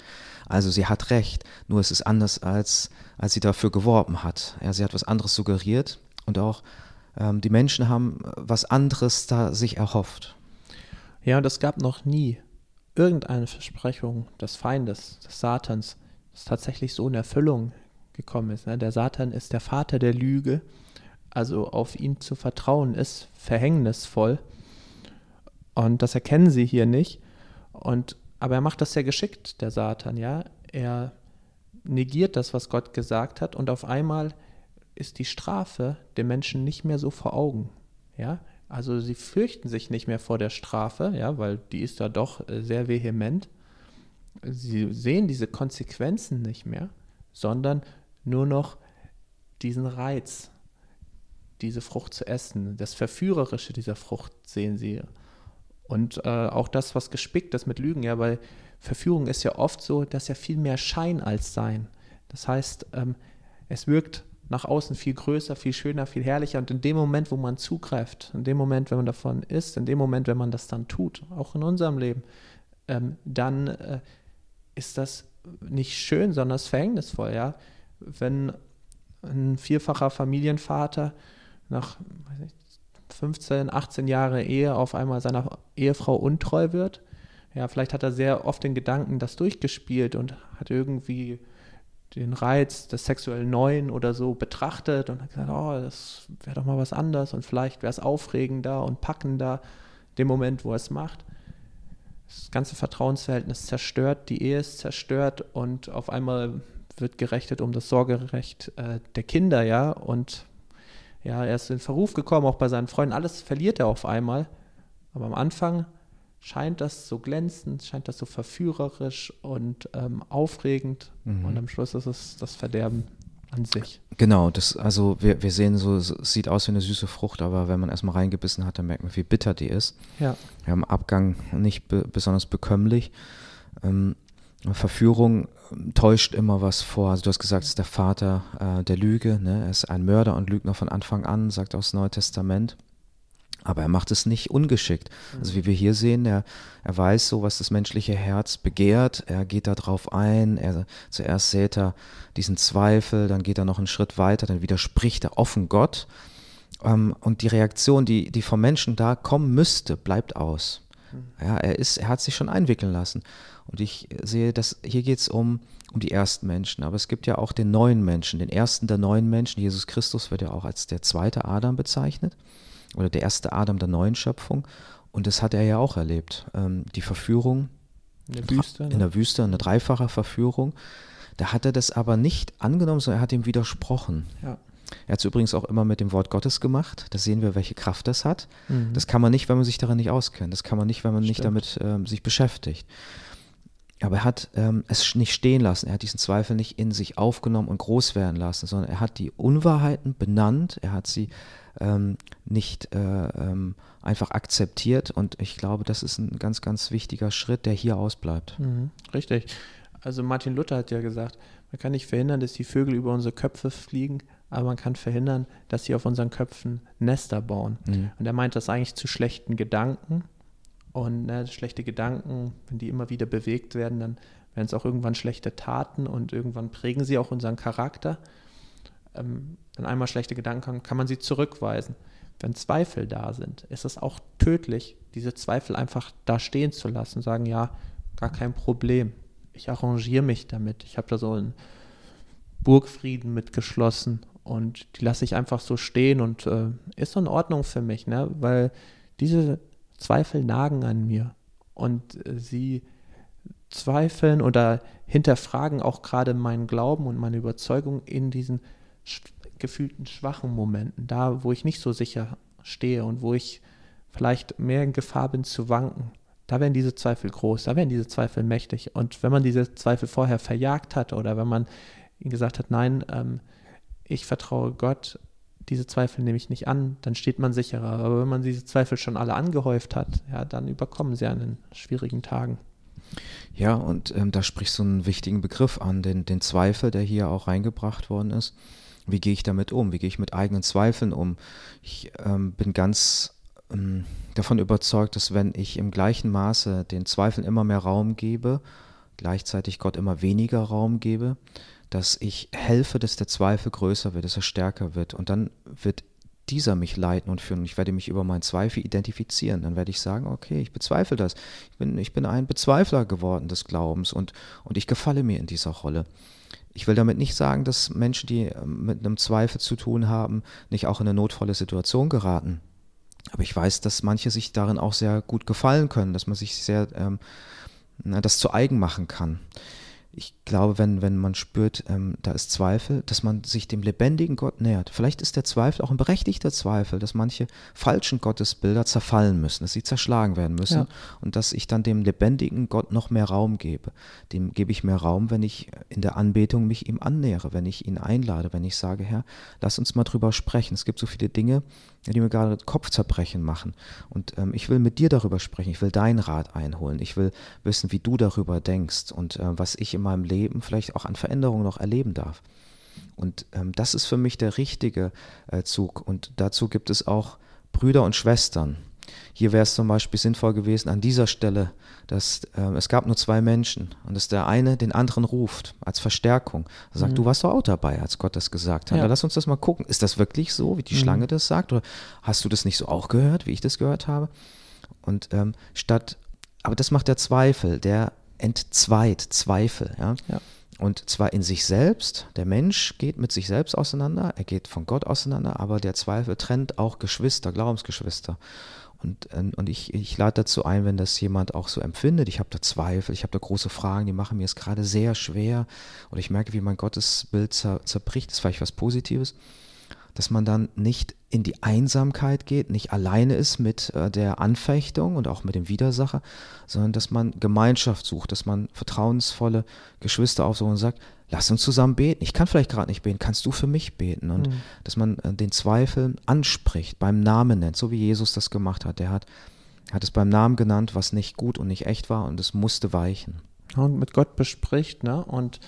Also sie hat recht, nur es ist anders, als, als sie dafür geworben hat. Ja, sie hat was anderes suggeriert und auch ähm, die Menschen haben was anderes da sich erhofft. Ja, und es gab noch nie irgendeine Versprechung des Feindes, des Satans, das tatsächlich so in Erfüllung gekommen ist. Ne? Der Satan ist der Vater der Lüge, also auf ihn zu vertrauen ist verhängnisvoll. Und das erkennen sie hier nicht. Und, aber er macht das sehr geschickt, der Satan, ja. Er negiert das, was Gott gesagt hat, und auf einmal ist die Strafe den Menschen nicht mehr so vor Augen. Ja, also sie fürchten sich nicht mehr vor der Strafe, ja, weil die ist da doch äh, sehr vehement. Sie sehen diese Konsequenzen nicht mehr, sondern nur noch diesen Reiz, diese Frucht zu essen, das Verführerische dieser Frucht sehen sie. Und äh, auch das, was gespickt ist mit Lügen, ja, weil Verführung ist ja oft so, dass ja viel mehr Schein als Sein. Das heißt, ähm, es wirkt nach außen viel größer, viel schöner, viel herrlicher. Und in dem Moment, wo man zugreift, in dem Moment, wenn man davon isst, in dem Moment, wenn man das dann tut, auch in unserem Leben, ähm, dann äh, ist das nicht schön, sondern es verhängnisvoll. Ja? Wenn ein vierfacher Familienvater nach nicht, 15, 18 Jahre Ehe auf einmal seiner Ehefrau untreu wird, ja, vielleicht hat er sehr oft den Gedanken das durchgespielt und hat irgendwie den Reiz des sexuellen Neuen oder so betrachtet und hat gesagt, oh, das wäre doch mal was anderes und vielleicht wäre es aufregender und packender, dem Moment, wo er es macht. Das ganze Vertrauensverhältnis zerstört, die Ehe ist zerstört und auf einmal wird gerechnet um das Sorgerecht äh, der Kinder, ja, und ja, er ist in Verruf gekommen, auch bei seinen Freunden, alles verliert er auf einmal, aber am Anfang scheint das so glänzend, scheint das so verführerisch und ähm, aufregend mhm. und am Schluss ist es das Verderben an sich. Genau, das, also wir, wir sehen so, es sieht aus wie eine süße Frucht, aber wenn man erstmal reingebissen hat, dann merkt man, wie bitter die ist. Ja. Wir haben Abgang nicht be besonders bekömmlich. Ähm, Verführung ähm, täuscht immer was vor. Also du hast gesagt, es ist der Vater äh, der Lüge, ne? er ist ein Mörder und lügt noch von Anfang an, sagt auch das Neue Testament. Aber er macht es nicht ungeschickt. Also wie wir hier sehen, er, er weiß so, was das menschliche Herz begehrt. Er geht da drauf ein. Er, zuerst sät er diesen Zweifel, dann geht er noch einen Schritt weiter, dann widerspricht er offen Gott. Ähm, und die Reaktion, die, die vom Menschen da kommen müsste, bleibt aus. Mhm. Ja, er, ist, er hat sich schon einwickeln lassen. Und ich sehe, dass hier geht es um, um die ersten Menschen. Aber es gibt ja auch den neuen Menschen, den ersten der neuen Menschen. Jesus Christus wird ja auch als der zweite Adam bezeichnet oder der erste Adam der neuen Schöpfung. Und das hat er ja auch erlebt. Ähm, die Verführung in der Wüste, in der Wüste, eine dreifache Verführung. Da hat er das aber nicht angenommen, sondern er hat ihm widersprochen. Ja. Er hat es übrigens auch immer mit dem Wort Gottes gemacht. Da sehen wir, welche Kraft das hat. Mhm. Das kann man nicht, wenn man sich darin nicht auskennt. Das kann man nicht, wenn man Stimmt. nicht damit ähm, sich beschäftigt. Aber er hat ähm, es nicht stehen lassen. Er hat diesen Zweifel nicht in sich aufgenommen und groß werden lassen, sondern er hat die Unwahrheiten benannt. Er hat sie ähm, nicht äh, ähm, einfach akzeptiert. Und ich glaube, das ist ein ganz, ganz wichtiger Schritt, der hier ausbleibt. Mhm, richtig. Also Martin Luther hat ja gesagt, man kann nicht verhindern, dass die Vögel über unsere Köpfe fliegen, aber man kann verhindern, dass sie auf unseren Köpfen Nester bauen. Mhm. Und er meint das eigentlich zu schlechten Gedanken. Und ne, schlechte Gedanken, wenn die immer wieder bewegt werden, dann werden es auch irgendwann schlechte Taten und irgendwann prägen sie auch unseren Charakter ähm, wenn einmal schlechte Gedanken kommen, kann man sie zurückweisen. Wenn Zweifel da sind, ist es auch tödlich, diese Zweifel einfach da stehen zu lassen, sagen, ja, gar kein Problem. Ich arrangiere mich damit. Ich habe da so einen Burgfrieden mitgeschlossen und die lasse ich einfach so stehen und äh, ist so in Ordnung für mich, ne? weil diese Zweifel nagen an mir und äh, sie zweifeln oder hinterfragen auch gerade meinen Glauben und meine Überzeugung in diesen gefühlten schwachen Momenten, da wo ich nicht so sicher stehe und wo ich vielleicht mehr in Gefahr bin zu wanken, da werden diese Zweifel groß, da werden diese Zweifel mächtig. Und wenn man diese Zweifel vorher verjagt hat oder wenn man gesagt hat, nein, ähm, ich vertraue Gott, diese Zweifel nehme ich nicht an, dann steht man sicherer. Aber wenn man diese Zweifel schon alle angehäuft hat, ja, dann überkommen sie an den schwierigen Tagen. Ja, und ähm, da sprichst du einen wichtigen Begriff an, den, den Zweifel, der hier auch reingebracht worden ist. Wie gehe ich damit um? Wie gehe ich mit eigenen Zweifeln um? Ich ähm, bin ganz ähm, davon überzeugt, dass wenn ich im gleichen Maße den Zweifeln immer mehr Raum gebe, gleichzeitig Gott immer weniger Raum gebe, dass ich helfe, dass der Zweifel größer wird, dass er stärker wird. Und dann wird dieser mich leiten und führen. Und ich werde mich über meinen Zweifel identifizieren. Dann werde ich sagen, okay, ich bezweifle das. Ich bin, ich bin ein Bezweifler geworden des Glaubens und, und ich gefalle mir in dieser Rolle. Ich will damit nicht sagen, dass Menschen, die ähm, mit einem Zweifel zu tun haben, nicht auch in eine notvolle Situation geraten. Aber ich weiß, dass manche sich darin auch sehr gut gefallen können, dass man sich sehr ähm, das zu eigen machen kann ich glaube, wenn, wenn man spürt, ähm, da ist Zweifel, dass man sich dem lebendigen Gott nähert. Vielleicht ist der Zweifel auch ein berechtigter Zweifel, dass manche falschen Gottesbilder zerfallen müssen, dass sie zerschlagen werden müssen ja. und dass ich dann dem lebendigen Gott noch mehr Raum gebe. Dem gebe ich mehr Raum, wenn ich in der Anbetung mich ihm annähere, wenn ich ihn einlade, wenn ich sage, Herr, lass uns mal drüber sprechen. Es gibt so viele Dinge, die mir gerade Kopfzerbrechen machen. Und ähm, ich will mit dir darüber sprechen, ich will deinen Rat einholen, ich will wissen, wie du darüber denkst und äh, was ich in meinem Leben vielleicht auch an Veränderungen noch erleben darf. Und ähm, das ist für mich der richtige äh, Zug. Und dazu gibt es auch Brüder und Schwestern. Hier wäre es zum Beispiel sinnvoll gewesen, an dieser Stelle, dass äh, es gab nur zwei Menschen und dass der eine den anderen ruft als Verstärkung. Er sagt, mhm. du warst doch auch dabei, als Gott das gesagt hat. Ja. lass uns das mal gucken. Ist das wirklich so, wie die mhm. Schlange das sagt? Oder hast du das nicht so auch gehört, wie ich das gehört habe? Und ähm, statt, aber das macht der Zweifel, der entzweit Zweifel. Ja? ja? Und zwar in sich selbst. Der Mensch geht mit sich selbst auseinander, er geht von Gott auseinander, aber der Zweifel trennt auch Geschwister, Glaubensgeschwister. Und, ähm, und ich, ich lade dazu ein, wenn das jemand auch so empfindet, ich habe da Zweifel, ich habe da große Fragen, die machen mir es gerade sehr schwer. Oder ich merke, wie mein Gottesbild zer, zerbricht, das ist vielleicht was Positives, dass man dann nicht in die Einsamkeit geht, nicht alleine ist mit äh, der Anfechtung und auch mit dem Widersacher, sondern dass man Gemeinschaft sucht, dass man vertrauensvolle Geschwister aufsucht und sagt, lass uns zusammen beten. Ich kann vielleicht gerade nicht beten, kannst du für mich beten? Und mhm. dass man äh, den Zweifel anspricht, beim Namen nennt, so wie Jesus das gemacht hat. Der hat, hat es beim Namen genannt, was nicht gut und nicht echt war und es musste weichen. Und mit Gott bespricht, ne? Und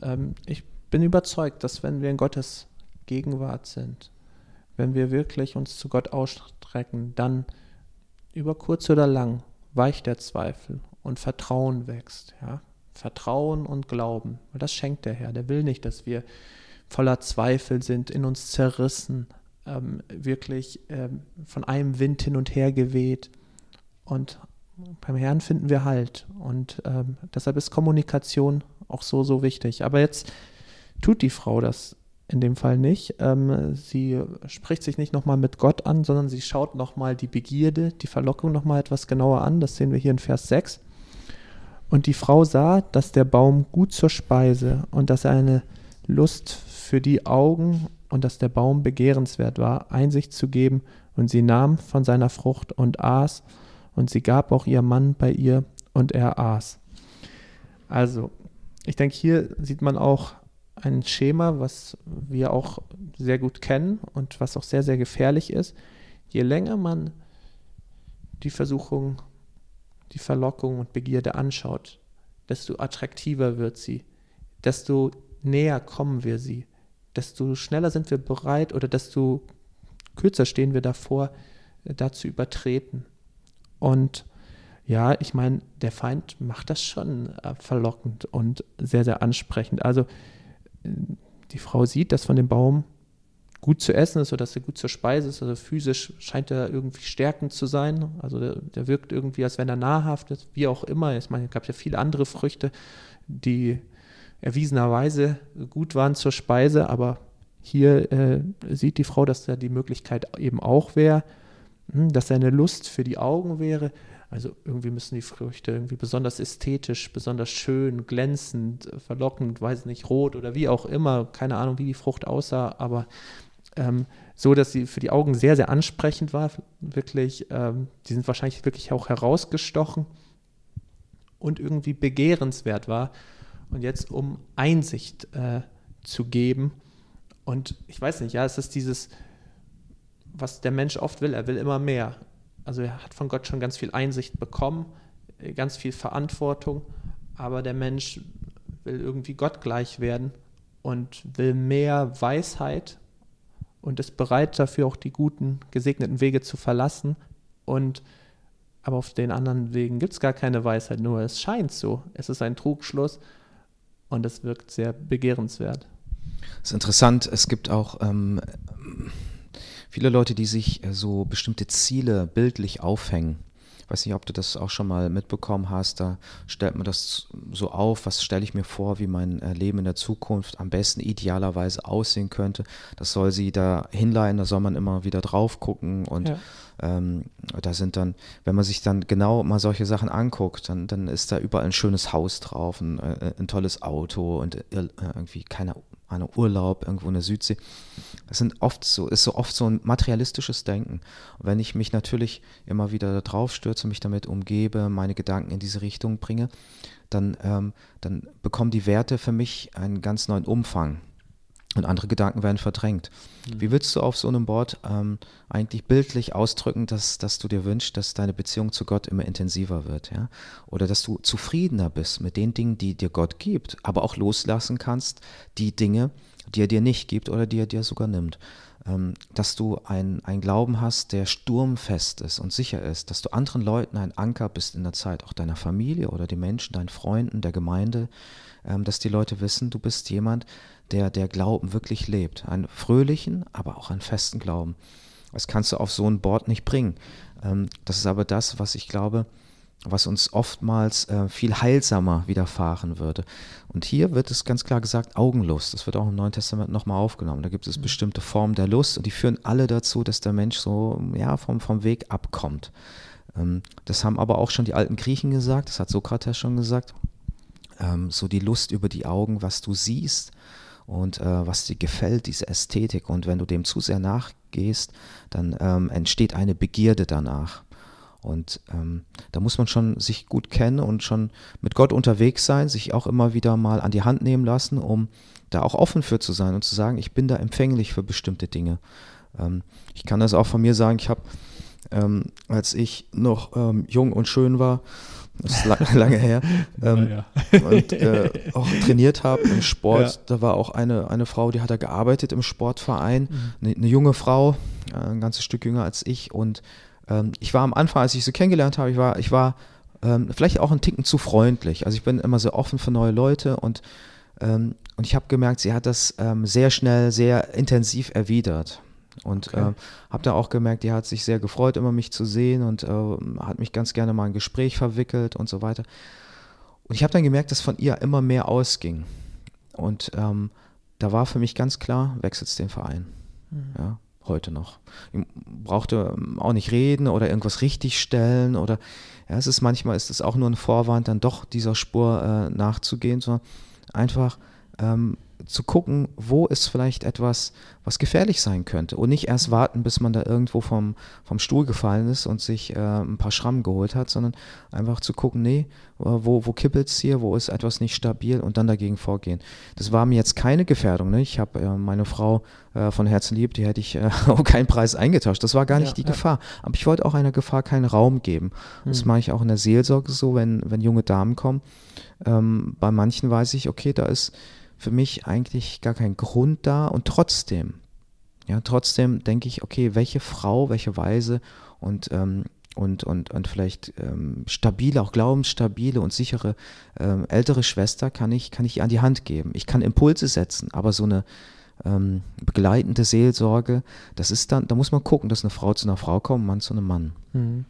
ähm, ich bin überzeugt, dass wenn wir in Gottes Gegenwart sind, wenn wir wirklich uns zu Gott ausstrecken, dann über kurz oder lang weicht der Zweifel und Vertrauen wächst, ja. Vertrauen und Glauben. Und das schenkt der Herr. Der will nicht, dass wir voller Zweifel sind, in uns zerrissen, ähm, wirklich ähm, von einem Wind hin und her geweht. Und beim Herrn finden wir Halt. Und ähm, deshalb ist Kommunikation auch so, so wichtig. Aber jetzt tut die Frau das in dem Fall nicht. Ähm, sie spricht sich nicht nochmal mit Gott an, sondern sie schaut nochmal die Begierde, die Verlockung nochmal etwas genauer an. Das sehen wir hier in Vers 6. Und die Frau sah, dass der Baum gut zur Speise und dass er eine Lust für die Augen und dass der Baum begehrenswert war, Einsicht zu geben. Und sie nahm von seiner Frucht und aß. Und sie gab auch ihr Mann bei ihr und er aß. Also, ich denke, hier sieht man auch ein Schema, was wir auch sehr gut kennen und was auch sehr, sehr gefährlich ist. Je länger man die Versuchung die Verlockung und Begierde anschaut, desto attraktiver wird sie, desto näher kommen wir sie, desto schneller sind wir bereit oder desto kürzer stehen wir davor, da zu übertreten. Und ja, ich meine, der Feind macht das schon äh, verlockend und sehr, sehr ansprechend. Also die Frau sieht, dass von dem Baum gut zu essen ist oder dass er gut zur Speise ist. Also physisch scheint er irgendwie stärkend zu sein. Also der, der wirkt irgendwie, als wenn er nahrhaft ist, wie auch immer. Ich meine, es gab ja viele andere Früchte, die erwiesenerweise gut waren zur Speise, aber hier äh, sieht die Frau, dass da die Möglichkeit eben auch wäre, hm, dass er eine Lust für die Augen wäre. Also irgendwie müssen die Früchte irgendwie besonders ästhetisch, besonders schön, glänzend, verlockend, weiß nicht, rot oder wie auch immer, keine Ahnung, wie die Frucht aussah, aber ähm, so, dass sie für die Augen sehr, sehr ansprechend war. Wirklich, ähm, die sind wahrscheinlich wirklich auch herausgestochen und irgendwie begehrenswert war. Und jetzt, um Einsicht äh, zu geben. Und ich weiß nicht, ja, es ist dieses, was der Mensch oft will, er will immer mehr. Also er hat von Gott schon ganz viel Einsicht bekommen, äh, ganz viel Verantwortung, aber der Mensch will irgendwie Gott gleich werden und will mehr Weisheit und ist bereit dafür auch die guten, gesegneten Wege zu verlassen. Und aber auf den anderen Wegen gibt es gar keine Weisheit, nur es scheint so. Es ist ein Trugschluss und es wirkt sehr begehrenswert. Das ist interessant. Es gibt auch ähm, viele Leute, die sich äh, so bestimmte Ziele bildlich aufhängen. Ich weiß nicht, ob du das auch schon mal mitbekommen hast. Da stellt man das so auf, was stelle ich mir vor, wie mein äh, Leben in der Zukunft am besten idealerweise aussehen könnte. Das soll sie da hinleihen, da soll man immer wieder drauf gucken und ja. ähm, da sind dann, wenn man sich dann genau mal solche Sachen anguckt, dann, dann ist da überall ein schönes Haus drauf, ein, äh, ein tolles Auto und irgendwie keine Ahnung, Urlaub irgendwo in der Südsee. Das sind oft so, ist so oft so ein materialistisches Denken. Und wenn ich mich natürlich immer wieder drauf stürze, mich damit umgebe, meine Gedanken in diese Richtung bringe, dann, ähm, dann bekommen die Werte für mich einen ganz neuen Umfang und andere Gedanken werden verdrängt. Mhm. Wie willst du auf so einem Board ähm, eigentlich bildlich ausdrücken, dass, dass du dir wünschst, dass deine Beziehung zu Gott immer intensiver wird, ja? Oder dass du zufriedener bist mit den Dingen, die dir Gott gibt, aber auch loslassen kannst, die Dinge, die er dir nicht gibt oder die er dir sogar nimmt. Ähm, dass du ein, ein Glauben hast, der sturmfest ist und sicher ist, dass du anderen Leuten ein Anker bist in der Zeit, auch deiner Familie oder den Menschen, deinen Freunden, der Gemeinde, ähm, dass die Leute wissen, du bist jemand, der der Glauben wirklich lebt. Einen fröhlichen, aber auch einen festen Glauben. Das kannst du auf so ein Board nicht bringen. Ähm, das ist aber das, was ich glaube, was uns oftmals äh, viel heilsamer widerfahren würde. Und hier wird es ganz klar gesagt, Augenlust. Das wird auch im Neuen Testament nochmal aufgenommen. Da gibt es mhm. bestimmte Formen der Lust und die führen alle dazu, dass der Mensch so ja, vom, vom Weg abkommt. Ähm, das haben aber auch schon die alten Griechen gesagt, das hat Sokrates schon gesagt. Ähm, so die Lust über die Augen, was du siehst und äh, was dir gefällt, diese Ästhetik. Und wenn du dem zu sehr nachgehst, dann ähm, entsteht eine Begierde danach. Und ähm, da muss man schon sich gut kennen und schon mit Gott unterwegs sein, sich auch immer wieder mal an die Hand nehmen lassen, um da auch offen für zu sein und zu sagen, ich bin da empfänglich für bestimmte Dinge. Ähm, ich kann das auch von mir sagen, ich habe, ähm, als ich noch ähm, jung und schön war, das ist lang, lange her, ähm, ja, ja. und äh, auch trainiert habe im Sport. Ja. Da war auch eine, eine Frau, die hat da gearbeitet im Sportverein, mhm. eine, eine, junge Frau, äh, ein ganzes Stück jünger als ich. Und ähm, ich war am Anfang, als ich sie kennengelernt habe, ich war, ich war ähm, vielleicht auch ein Ticken zu freundlich. Also ich bin immer sehr offen für neue Leute und, ähm, und ich habe gemerkt, sie hat das ähm, sehr schnell, sehr intensiv erwidert. Und okay. äh, habe da auch gemerkt, die hat sich sehr gefreut, immer mich zu sehen und äh, hat mich ganz gerne mal in ein Gespräch verwickelt und so weiter. Und ich habe dann gemerkt, dass von ihr immer mehr ausging. Und ähm, da war für mich ganz klar, wechselst den Verein. Mhm. Ja, heute noch. Ich brauchte ähm, auch nicht reden oder irgendwas richtigstellen oder ja, es ist manchmal ist es auch nur ein Vorwand, dann doch dieser Spur äh, nachzugehen, sondern einfach ähm, zu gucken, wo ist vielleicht etwas, was gefährlich sein könnte und nicht erst warten, bis man da irgendwo vom, vom Stuhl gefallen ist und sich äh, ein paar Schrammen geholt hat, sondern einfach zu gucken, nee, wo, wo kippelt es hier, wo ist etwas nicht stabil und dann dagegen vorgehen. Das war mir jetzt keine Gefährdung. Ne? Ich habe äh, meine Frau äh, von Herzen lieb, die hätte ich äh, um keinen Preis eingetauscht. Das war gar nicht ja, die ja. Gefahr. Aber ich wollte auch einer Gefahr keinen Raum geben. Mhm. Das mache ich auch in der Seelsorge so, wenn, wenn junge Damen kommen. Ähm, bei manchen weiß ich, okay, da ist für mich eigentlich gar kein Grund da und trotzdem, ja, trotzdem denke ich, okay, welche Frau, welche Weise und ähm, und, und, und vielleicht ähm, stabile, auch glaubensstabile und sichere ähm, ältere Schwester kann ich, kann ich ihr an die Hand geben. Ich kann Impulse setzen, aber so eine ähm, begleitende Seelsorge, das ist dann, da muss man gucken, dass eine Frau zu einer Frau kommt, ein Mann zu einem Mann. Mhm.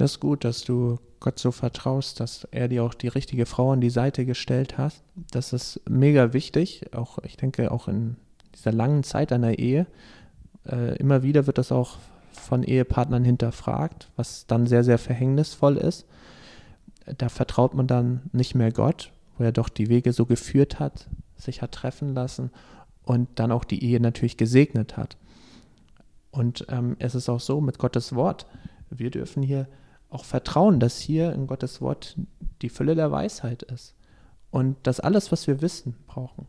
Das ist gut, dass du Gott so vertraust, dass er dir auch die richtige Frau an die Seite gestellt hat. Das ist mega wichtig. Auch ich denke, auch in dieser langen Zeit einer Ehe. Äh, immer wieder wird das auch von Ehepartnern hinterfragt, was dann sehr, sehr verhängnisvoll ist. Da vertraut man dann nicht mehr Gott, wo er doch die Wege so geführt hat, sich hat treffen lassen und dann auch die Ehe natürlich gesegnet hat. Und ähm, es ist auch so mit Gottes Wort. Wir dürfen hier auch vertrauen, dass hier in Gottes Wort die Fülle der Weisheit ist und dass alles, was wir wissen, brauchen.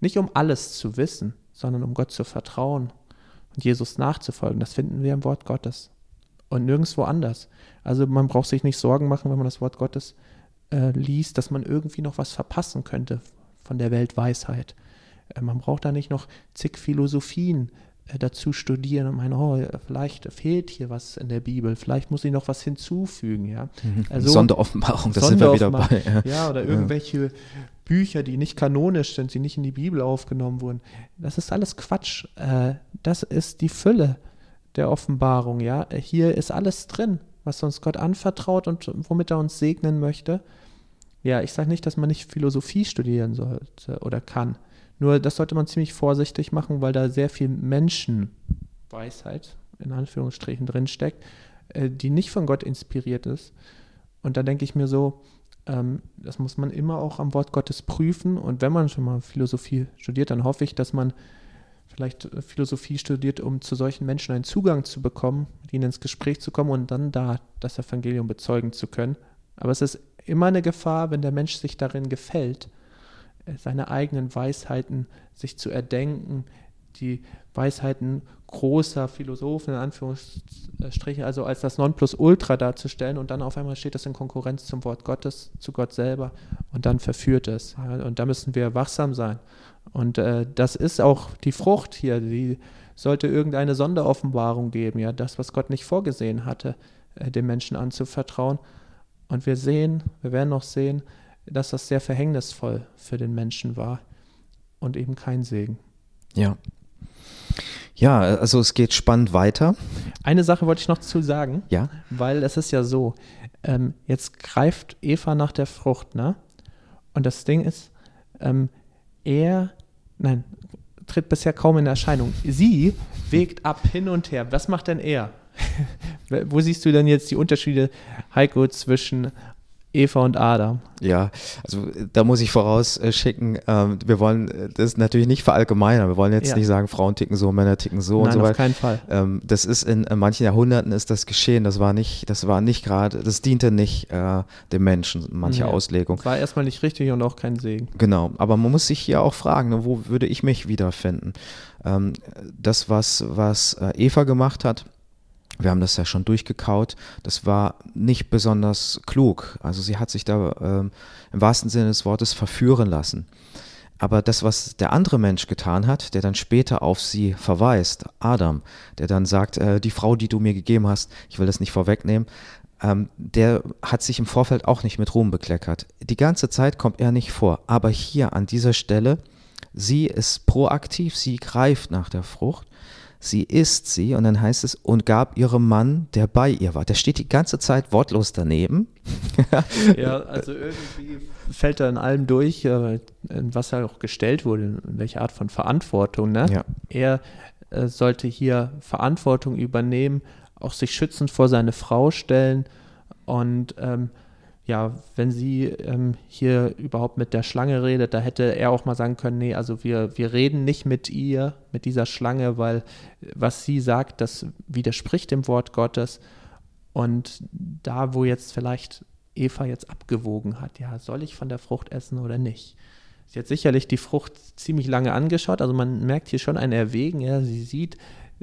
Nicht um alles zu wissen, sondern um Gott zu vertrauen und Jesus nachzufolgen. Das finden wir im Wort Gottes und nirgendwo anders. Also man braucht sich nicht Sorgen machen, wenn man das Wort Gottes äh, liest, dass man irgendwie noch was verpassen könnte von der Weltweisheit. Äh, man braucht da nicht noch zig Philosophien dazu studieren und meinen, oh, vielleicht fehlt hier was in der Bibel, vielleicht muss ich noch was hinzufügen, ja. Mhm. Also, Sonderoffenbarung, das sind wir wieder bei. Ja, ja oder irgendwelche Bücher, die nicht kanonisch sind, die nicht in die Bibel aufgenommen wurden. Das ist alles Quatsch. Äh, das ist die Fülle der Offenbarung, ja. Hier ist alles drin, was uns Gott anvertraut und womit er uns segnen möchte. Ja, ich sage nicht, dass man nicht Philosophie studieren sollte oder kann. Nur das sollte man ziemlich vorsichtig machen, weil da sehr viel Menschenweisheit in Anführungsstrichen drinsteckt, äh, die nicht von Gott inspiriert ist. Und da denke ich mir so, ähm, das muss man immer auch am Wort Gottes prüfen. Und wenn man schon mal Philosophie studiert, dann hoffe ich, dass man vielleicht äh, Philosophie studiert, um zu solchen Menschen einen Zugang zu bekommen, mit ihnen ins Gespräch zu kommen und dann da das Evangelium bezeugen zu können. Aber es ist immer eine Gefahr, wenn der Mensch sich darin gefällt, seine eigenen Weisheiten sich zu erdenken, die Weisheiten großer Philosophen, in Anführungsstrichen, also als das Nonplusultra darzustellen und dann auf einmal steht das in Konkurrenz zum Wort Gottes, zu Gott selber und dann verführt es. Und da müssen wir wachsam sein. Und äh, das ist auch die Frucht hier, die sollte irgendeine Sonderoffenbarung geben, ja, das, was Gott nicht vorgesehen hatte, äh, dem Menschen anzuvertrauen. Und wir sehen, wir werden noch sehen, dass das sehr verhängnisvoll für den Menschen war und eben kein Segen. Ja, ja, also es geht spannend weiter. Eine Sache wollte ich noch zu sagen. Ja. Weil es ist ja so, ähm, jetzt greift Eva nach der Frucht, ne? Und das Ding ist, ähm, er, nein, tritt bisher kaum in Erscheinung. Sie wägt ab hin und her. Was macht denn er? Wo siehst du denn jetzt die Unterschiede, Heiko, zwischen Eva und Adam. Ja, also da muss ich vorausschicken, ähm, wir wollen das natürlich nicht verallgemeinern. Wir wollen jetzt ja. nicht sagen, Frauen ticken so, Männer ticken so Nein, und so weiter. Auf keinen Fall. Ähm, das ist in, in, manchen Jahrhunderten ist das geschehen. Das war nicht, das war nicht gerade, das diente nicht äh, dem Menschen, manche ja. Auslegung. War erstmal nicht richtig und auch kein Segen. Genau, aber man muss sich hier auch fragen, ne, wo würde ich mich wiederfinden? Ähm, das, was, was äh, Eva gemacht hat, wir haben das ja schon durchgekaut, das war nicht besonders klug. Also sie hat sich da ähm, im wahrsten Sinne des Wortes verführen lassen. Aber das, was der andere Mensch getan hat, der dann später auf sie verweist, Adam, der dann sagt, äh, die Frau, die du mir gegeben hast, ich will das nicht vorwegnehmen, ähm, der hat sich im Vorfeld auch nicht mit Ruhm bekleckert. Die ganze Zeit kommt er nicht vor. Aber hier an dieser Stelle, sie ist proaktiv, sie greift nach der Frucht sie isst sie und dann heißt es, und gab ihrem Mann, der bei ihr war. Der steht die ganze Zeit wortlos daneben. ja, also irgendwie fällt er in allem durch, äh, was ja auch gestellt wurde, in welche Art von Verantwortung. Ne? Ja. Er äh, sollte hier Verantwortung übernehmen, auch sich schützend vor seine Frau stellen und ähm, ja, wenn sie ähm, hier überhaupt mit der Schlange redet, da hätte er auch mal sagen können, nee, also wir, wir reden nicht mit ihr, mit dieser Schlange, weil was sie sagt, das widerspricht dem Wort Gottes. Und da, wo jetzt vielleicht Eva jetzt abgewogen hat, ja, soll ich von der Frucht essen oder nicht? Sie hat sicherlich die Frucht ziemlich lange angeschaut, also man merkt hier schon ein Erwägen, ja, sie sieht,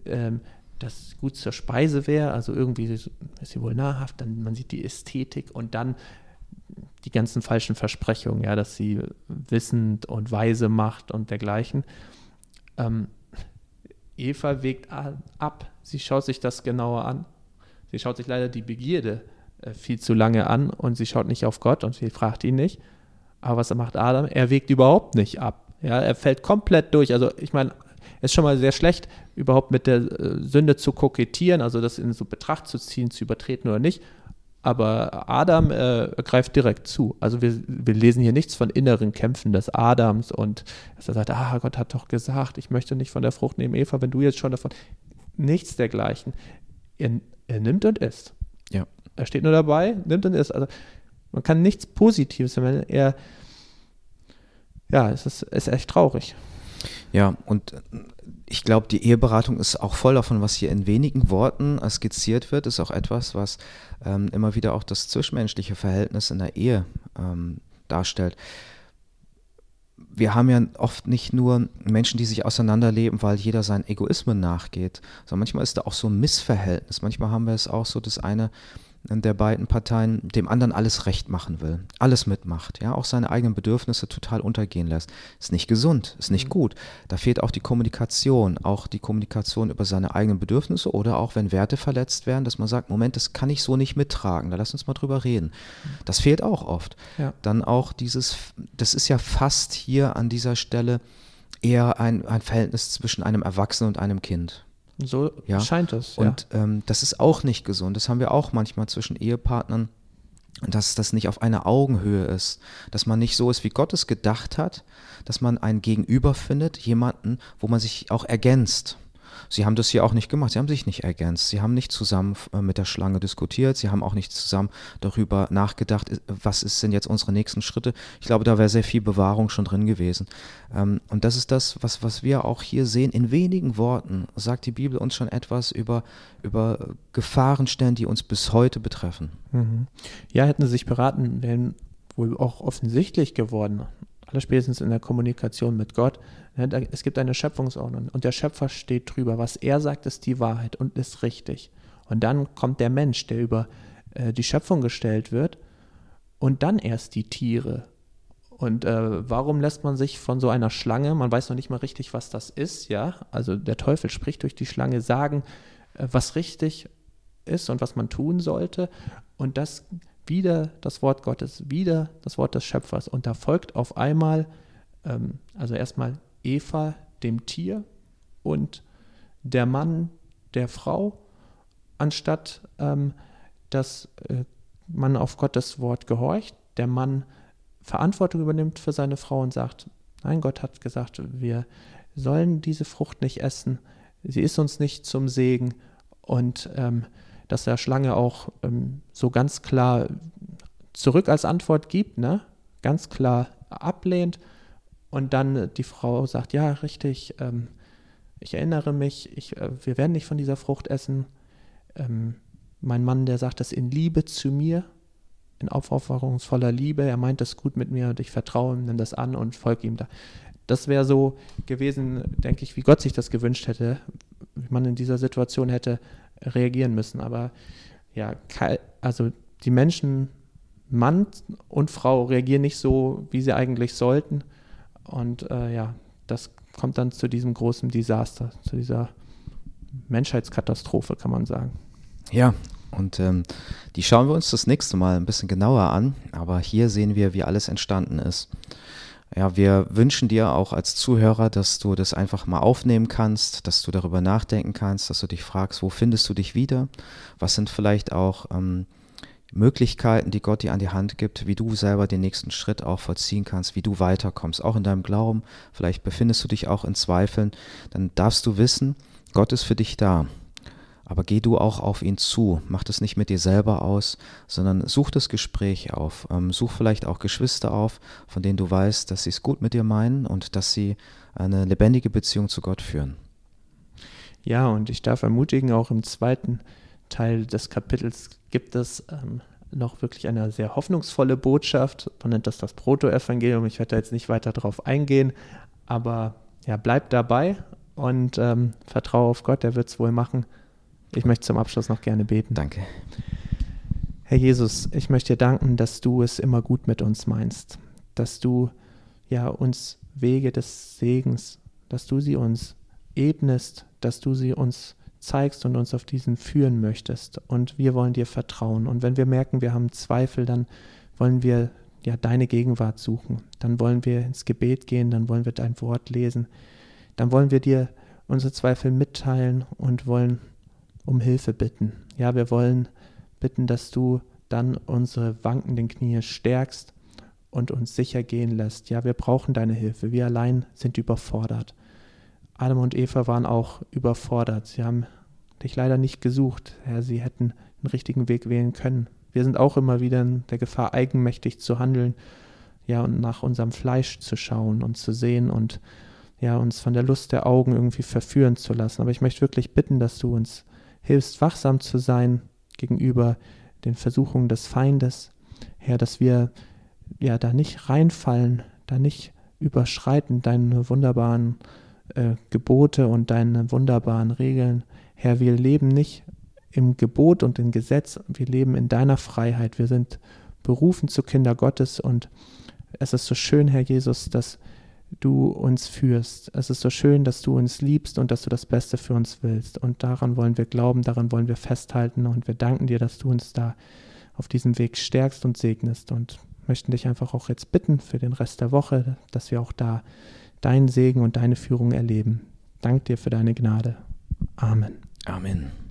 ähm, das gut zur Speise wäre, also irgendwie ist sie wohl nahrhaft, dann man sieht die Ästhetik und dann die ganzen falschen Versprechungen, ja, dass sie wissend und weise macht und dergleichen. Ähm, Eva wägt ab, sie schaut sich das genauer an. Sie schaut sich leider die Begierde äh, viel zu lange an und sie schaut nicht auf Gott und sie fragt ihn nicht. Aber was macht Adam? Er wägt überhaupt nicht ab. Ja, er fällt komplett durch. Also ich meine, ist schon mal sehr schlecht, überhaupt mit der äh, Sünde zu kokettieren, also das in so Betracht zu ziehen, zu übertreten oder nicht. Aber Adam äh, greift direkt zu. Also wir, wir lesen hier nichts von inneren Kämpfen des Adams und dass er sagt, ah, Gott hat doch gesagt, ich möchte nicht von der Frucht nehmen, Eva, wenn du jetzt schon davon. Nichts dergleichen. Er, er nimmt und isst. Ja. Er steht nur dabei, nimmt und isst. Also man kann nichts Positives, wenn er ja, es ist, ist echt traurig. Ja, und ich glaube, die Eheberatung ist auch voll davon, was hier in wenigen Worten skizziert wird, ist auch etwas, was ähm, immer wieder auch das zwischenmenschliche Verhältnis in der Ehe ähm, darstellt. Wir haben ja oft nicht nur Menschen, die sich auseinanderleben, weil jeder seinen Egoismen nachgeht, sondern manchmal ist da auch so ein Missverhältnis. Manchmal haben wir es auch so, dass eine der beiden Parteien dem anderen alles recht machen will, alles mitmacht, ja, auch seine eigenen Bedürfnisse total untergehen lässt. Ist nicht gesund, ist nicht mhm. gut. Da fehlt auch die Kommunikation, auch die Kommunikation über seine eigenen Bedürfnisse oder auch wenn Werte verletzt werden, dass man sagt, Moment, das kann ich so nicht mittragen, da lass uns mal drüber reden. Das fehlt auch oft. Ja. Dann auch dieses, das ist ja fast hier an dieser Stelle eher ein, ein Verhältnis zwischen einem Erwachsenen und einem Kind. So ja? scheint es. Ja. Und ähm, das ist auch nicht gesund. Das haben wir auch manchmal zwischen Ehepartnern, dass das nicht auf einer Augenhöhe ist, dass man nicht so ist, wie Gott es gedacht hat, dass man ein Gegenüber findet, jemanden, wo man sich auch ergänzt. Sie haben das hier auch nicht gemacht. Sie haben sich nicht ergänzt. Sie haben nicht zusammen äh, mit der Schlange diskutiert. Sie haben auch nicht zusammen darüber nachgedacht, was ist denn jetzt unsere nächsten Schritte. Ich glaube, da wäre sehr viel Bewahrung schon drin gewesen. Ähm, und das ist das, was, was wir auch hier sehen. In wenigen Worten sagt die Bibel uns schon etwas über, über Gefahrenstellen, die uns bis heute betreffen. Mhm. Ja, hätten sie sich beraten, wären wohl auch offensichtlich geworden allerspätestens in der Kommunikation mit Gott. Es gibt eine Schöpfungsordnung und der Schöpfer steht drüber. Was er sagt, ist die Wahrheit und ist richtig. Und dann kommt der Mensch, der über äh, die Schöpfung gestellt wird und dann erst die Tiere. Und äh, warum lässt man sich von so einer Schlange, man weiß noch nicht mal richtig, was das ist, ja, also der Teufel spricht durch die Schlange, sagen, äh, was richtig ist und was man tun sollte. Und das wieder das Wort Gottes, wieder das Wort des Schöpfers. Und da folgt auf einmal, ähm, also erstmal Eva dem Tier und der Mann der Frau, anstatt ähm, dass äh, man auf Gottes Wort gehorcht, der Mann Verantwortung übernimmt für seine Frau und sagt, nein, Gott hat gesagt, wir sollen diese Frucht nicht essen, sie ist uns nicht zum Segen und ähm, dass der Schlange auch ähm, so ganz klar zurück als Antwort gibt, ne? ganz klar ablehnt und dann die Frau sagt, ja, richtig, ähm, ich erinnere mich, ich, äh, wir werden nicht von dieser Frucht essen. Ähm, mein Mann, der sagt das in Liebe zu mir, in aufopferungsvoller Liebe, er meint das gut mit mir und ich vertraue ihm, nimm das an und folge ihm da. Das wäre so gewesen, denke ich, wie Gott sich das gewünscht hätte, man in dieser Situation hätte reagieren müssen. Aber ja, also die Menschen, Mann und Frau reagieren nicht so, wie sie eigentlich sollten. Und äh, ja, das kommt dann zu diesem großen Desaster, zu dieser Menschheitskatastrophe, kann man sagen. Ja, und ähm, die schauen wir uns das nächste Mal ein bisschen genauer an. Aber hier sehen wir, wie alles entstanden ist. Ja, wir wünschen dir auch als Zuhörer, dass du das einfach mal aufnehmen kannst, dass du darüber nachdenken kannst, dass du dich fragst, wo findest du dich wieder? Was sind vielleicht auch ähm, Möglichkeiten, die Gott dir an die Hand gibt, wie du selber den nächsten Schritt auch vollziehen kannst, wie du weiterkommst, auch in deinem Glauben. Vielleicht befindest du dich auch in Zweifeln. Dann darfst du wissen, Gott ist für dich da. Aber geh du auch auf ihn zu. Mach das nicht mit dir selber aus, sondern such das Gespräch auf. Ähm, such vielleicht auch Geschwister auf, von denen du weißt, dass sie es gut mit dir meinen und dass sie eine lebendige Beziehung zu Gott führen. Ja, und ich darf ermutigen, auch im zweiten Teil des Kapitels gibt es ähm, noch wirklich eine sehr hoffnungsvolle Botschaft. Man nennt das das Proto-Evangelium. Ich werde da jetzt nicht weiter drauf eingehen, aber ja, bleib dabei und ähm, vertraue auf Gott, der wird es wohl machen. Ich möchte zum Abschluss noch gerne beten. Danke. Herr Jesus, ich möchte dir danken, dass du es immer gut mit uns meinst, dass du ja uns Wege des Segens, dass du sie uns ebnest, dass du sie uns zeigst und uns auf diesen führen möchtest. Und wir wollen dir vertrauen. Und wenn wir merken, wir haben Zweifel, dann wollen wir ja deine Gegenwart suchen. Dann wollen wir ins Gebet gehen, dann wollen wir dein Wort lesen. Dann wollen wir dir unsere Zweifel mitteilen und wollen um Hilfe bitten. Ja, wir wollen bitten, dass du dann unsere wankenden Knie stärkst und uns sicher gehen lässt. Ja, wir brauchen deine Hilfe. Wir allein sind überfordert. Adam und Eva waren auch überfordert. Sie haben dich leider nicht gesucht. Ja, sie hätten den richtigen Weg wählen können. Wir sind auch immer wieder in der Gefahr, eigenmächtig zu handeln, ja, und nach unserem Fleisch zu schauen und zu sehen und ja, uns von der Lust der Augen irgendwie verführen zu lassen. Aber ich möchte wirklich bitten, dass du uns hilfst, wachsam zu sein gegenüber den Versuchungen des Feindes. Herr, dass wir ja da nicht reinfallen, da nicht überschreiten deine wunderbaren äh, Gebote und deine wunderbaren Regeln. Herr, wir leben nicht im Gebot und im Gesetz. Wir leben in deiner Freiheit. Wir sind berufen zu Kinder Gottes und es ist so schön, Herr Jesus, dass du uns führst. Es ist so schön, dass du uns liebst und dass du das Beste für uns willst. Und daran wollen wir glauben, daran wollen wir festhalten und wir danken dir, dass du uns da auf diesem Weg stärkst und segnest und möchten dich einfach auch jetzt bitten für den Rest der Woche, dass wir auch da deinen Segen und deine Führung erleben. Dank dir für deine Gnade. Amen. Amen.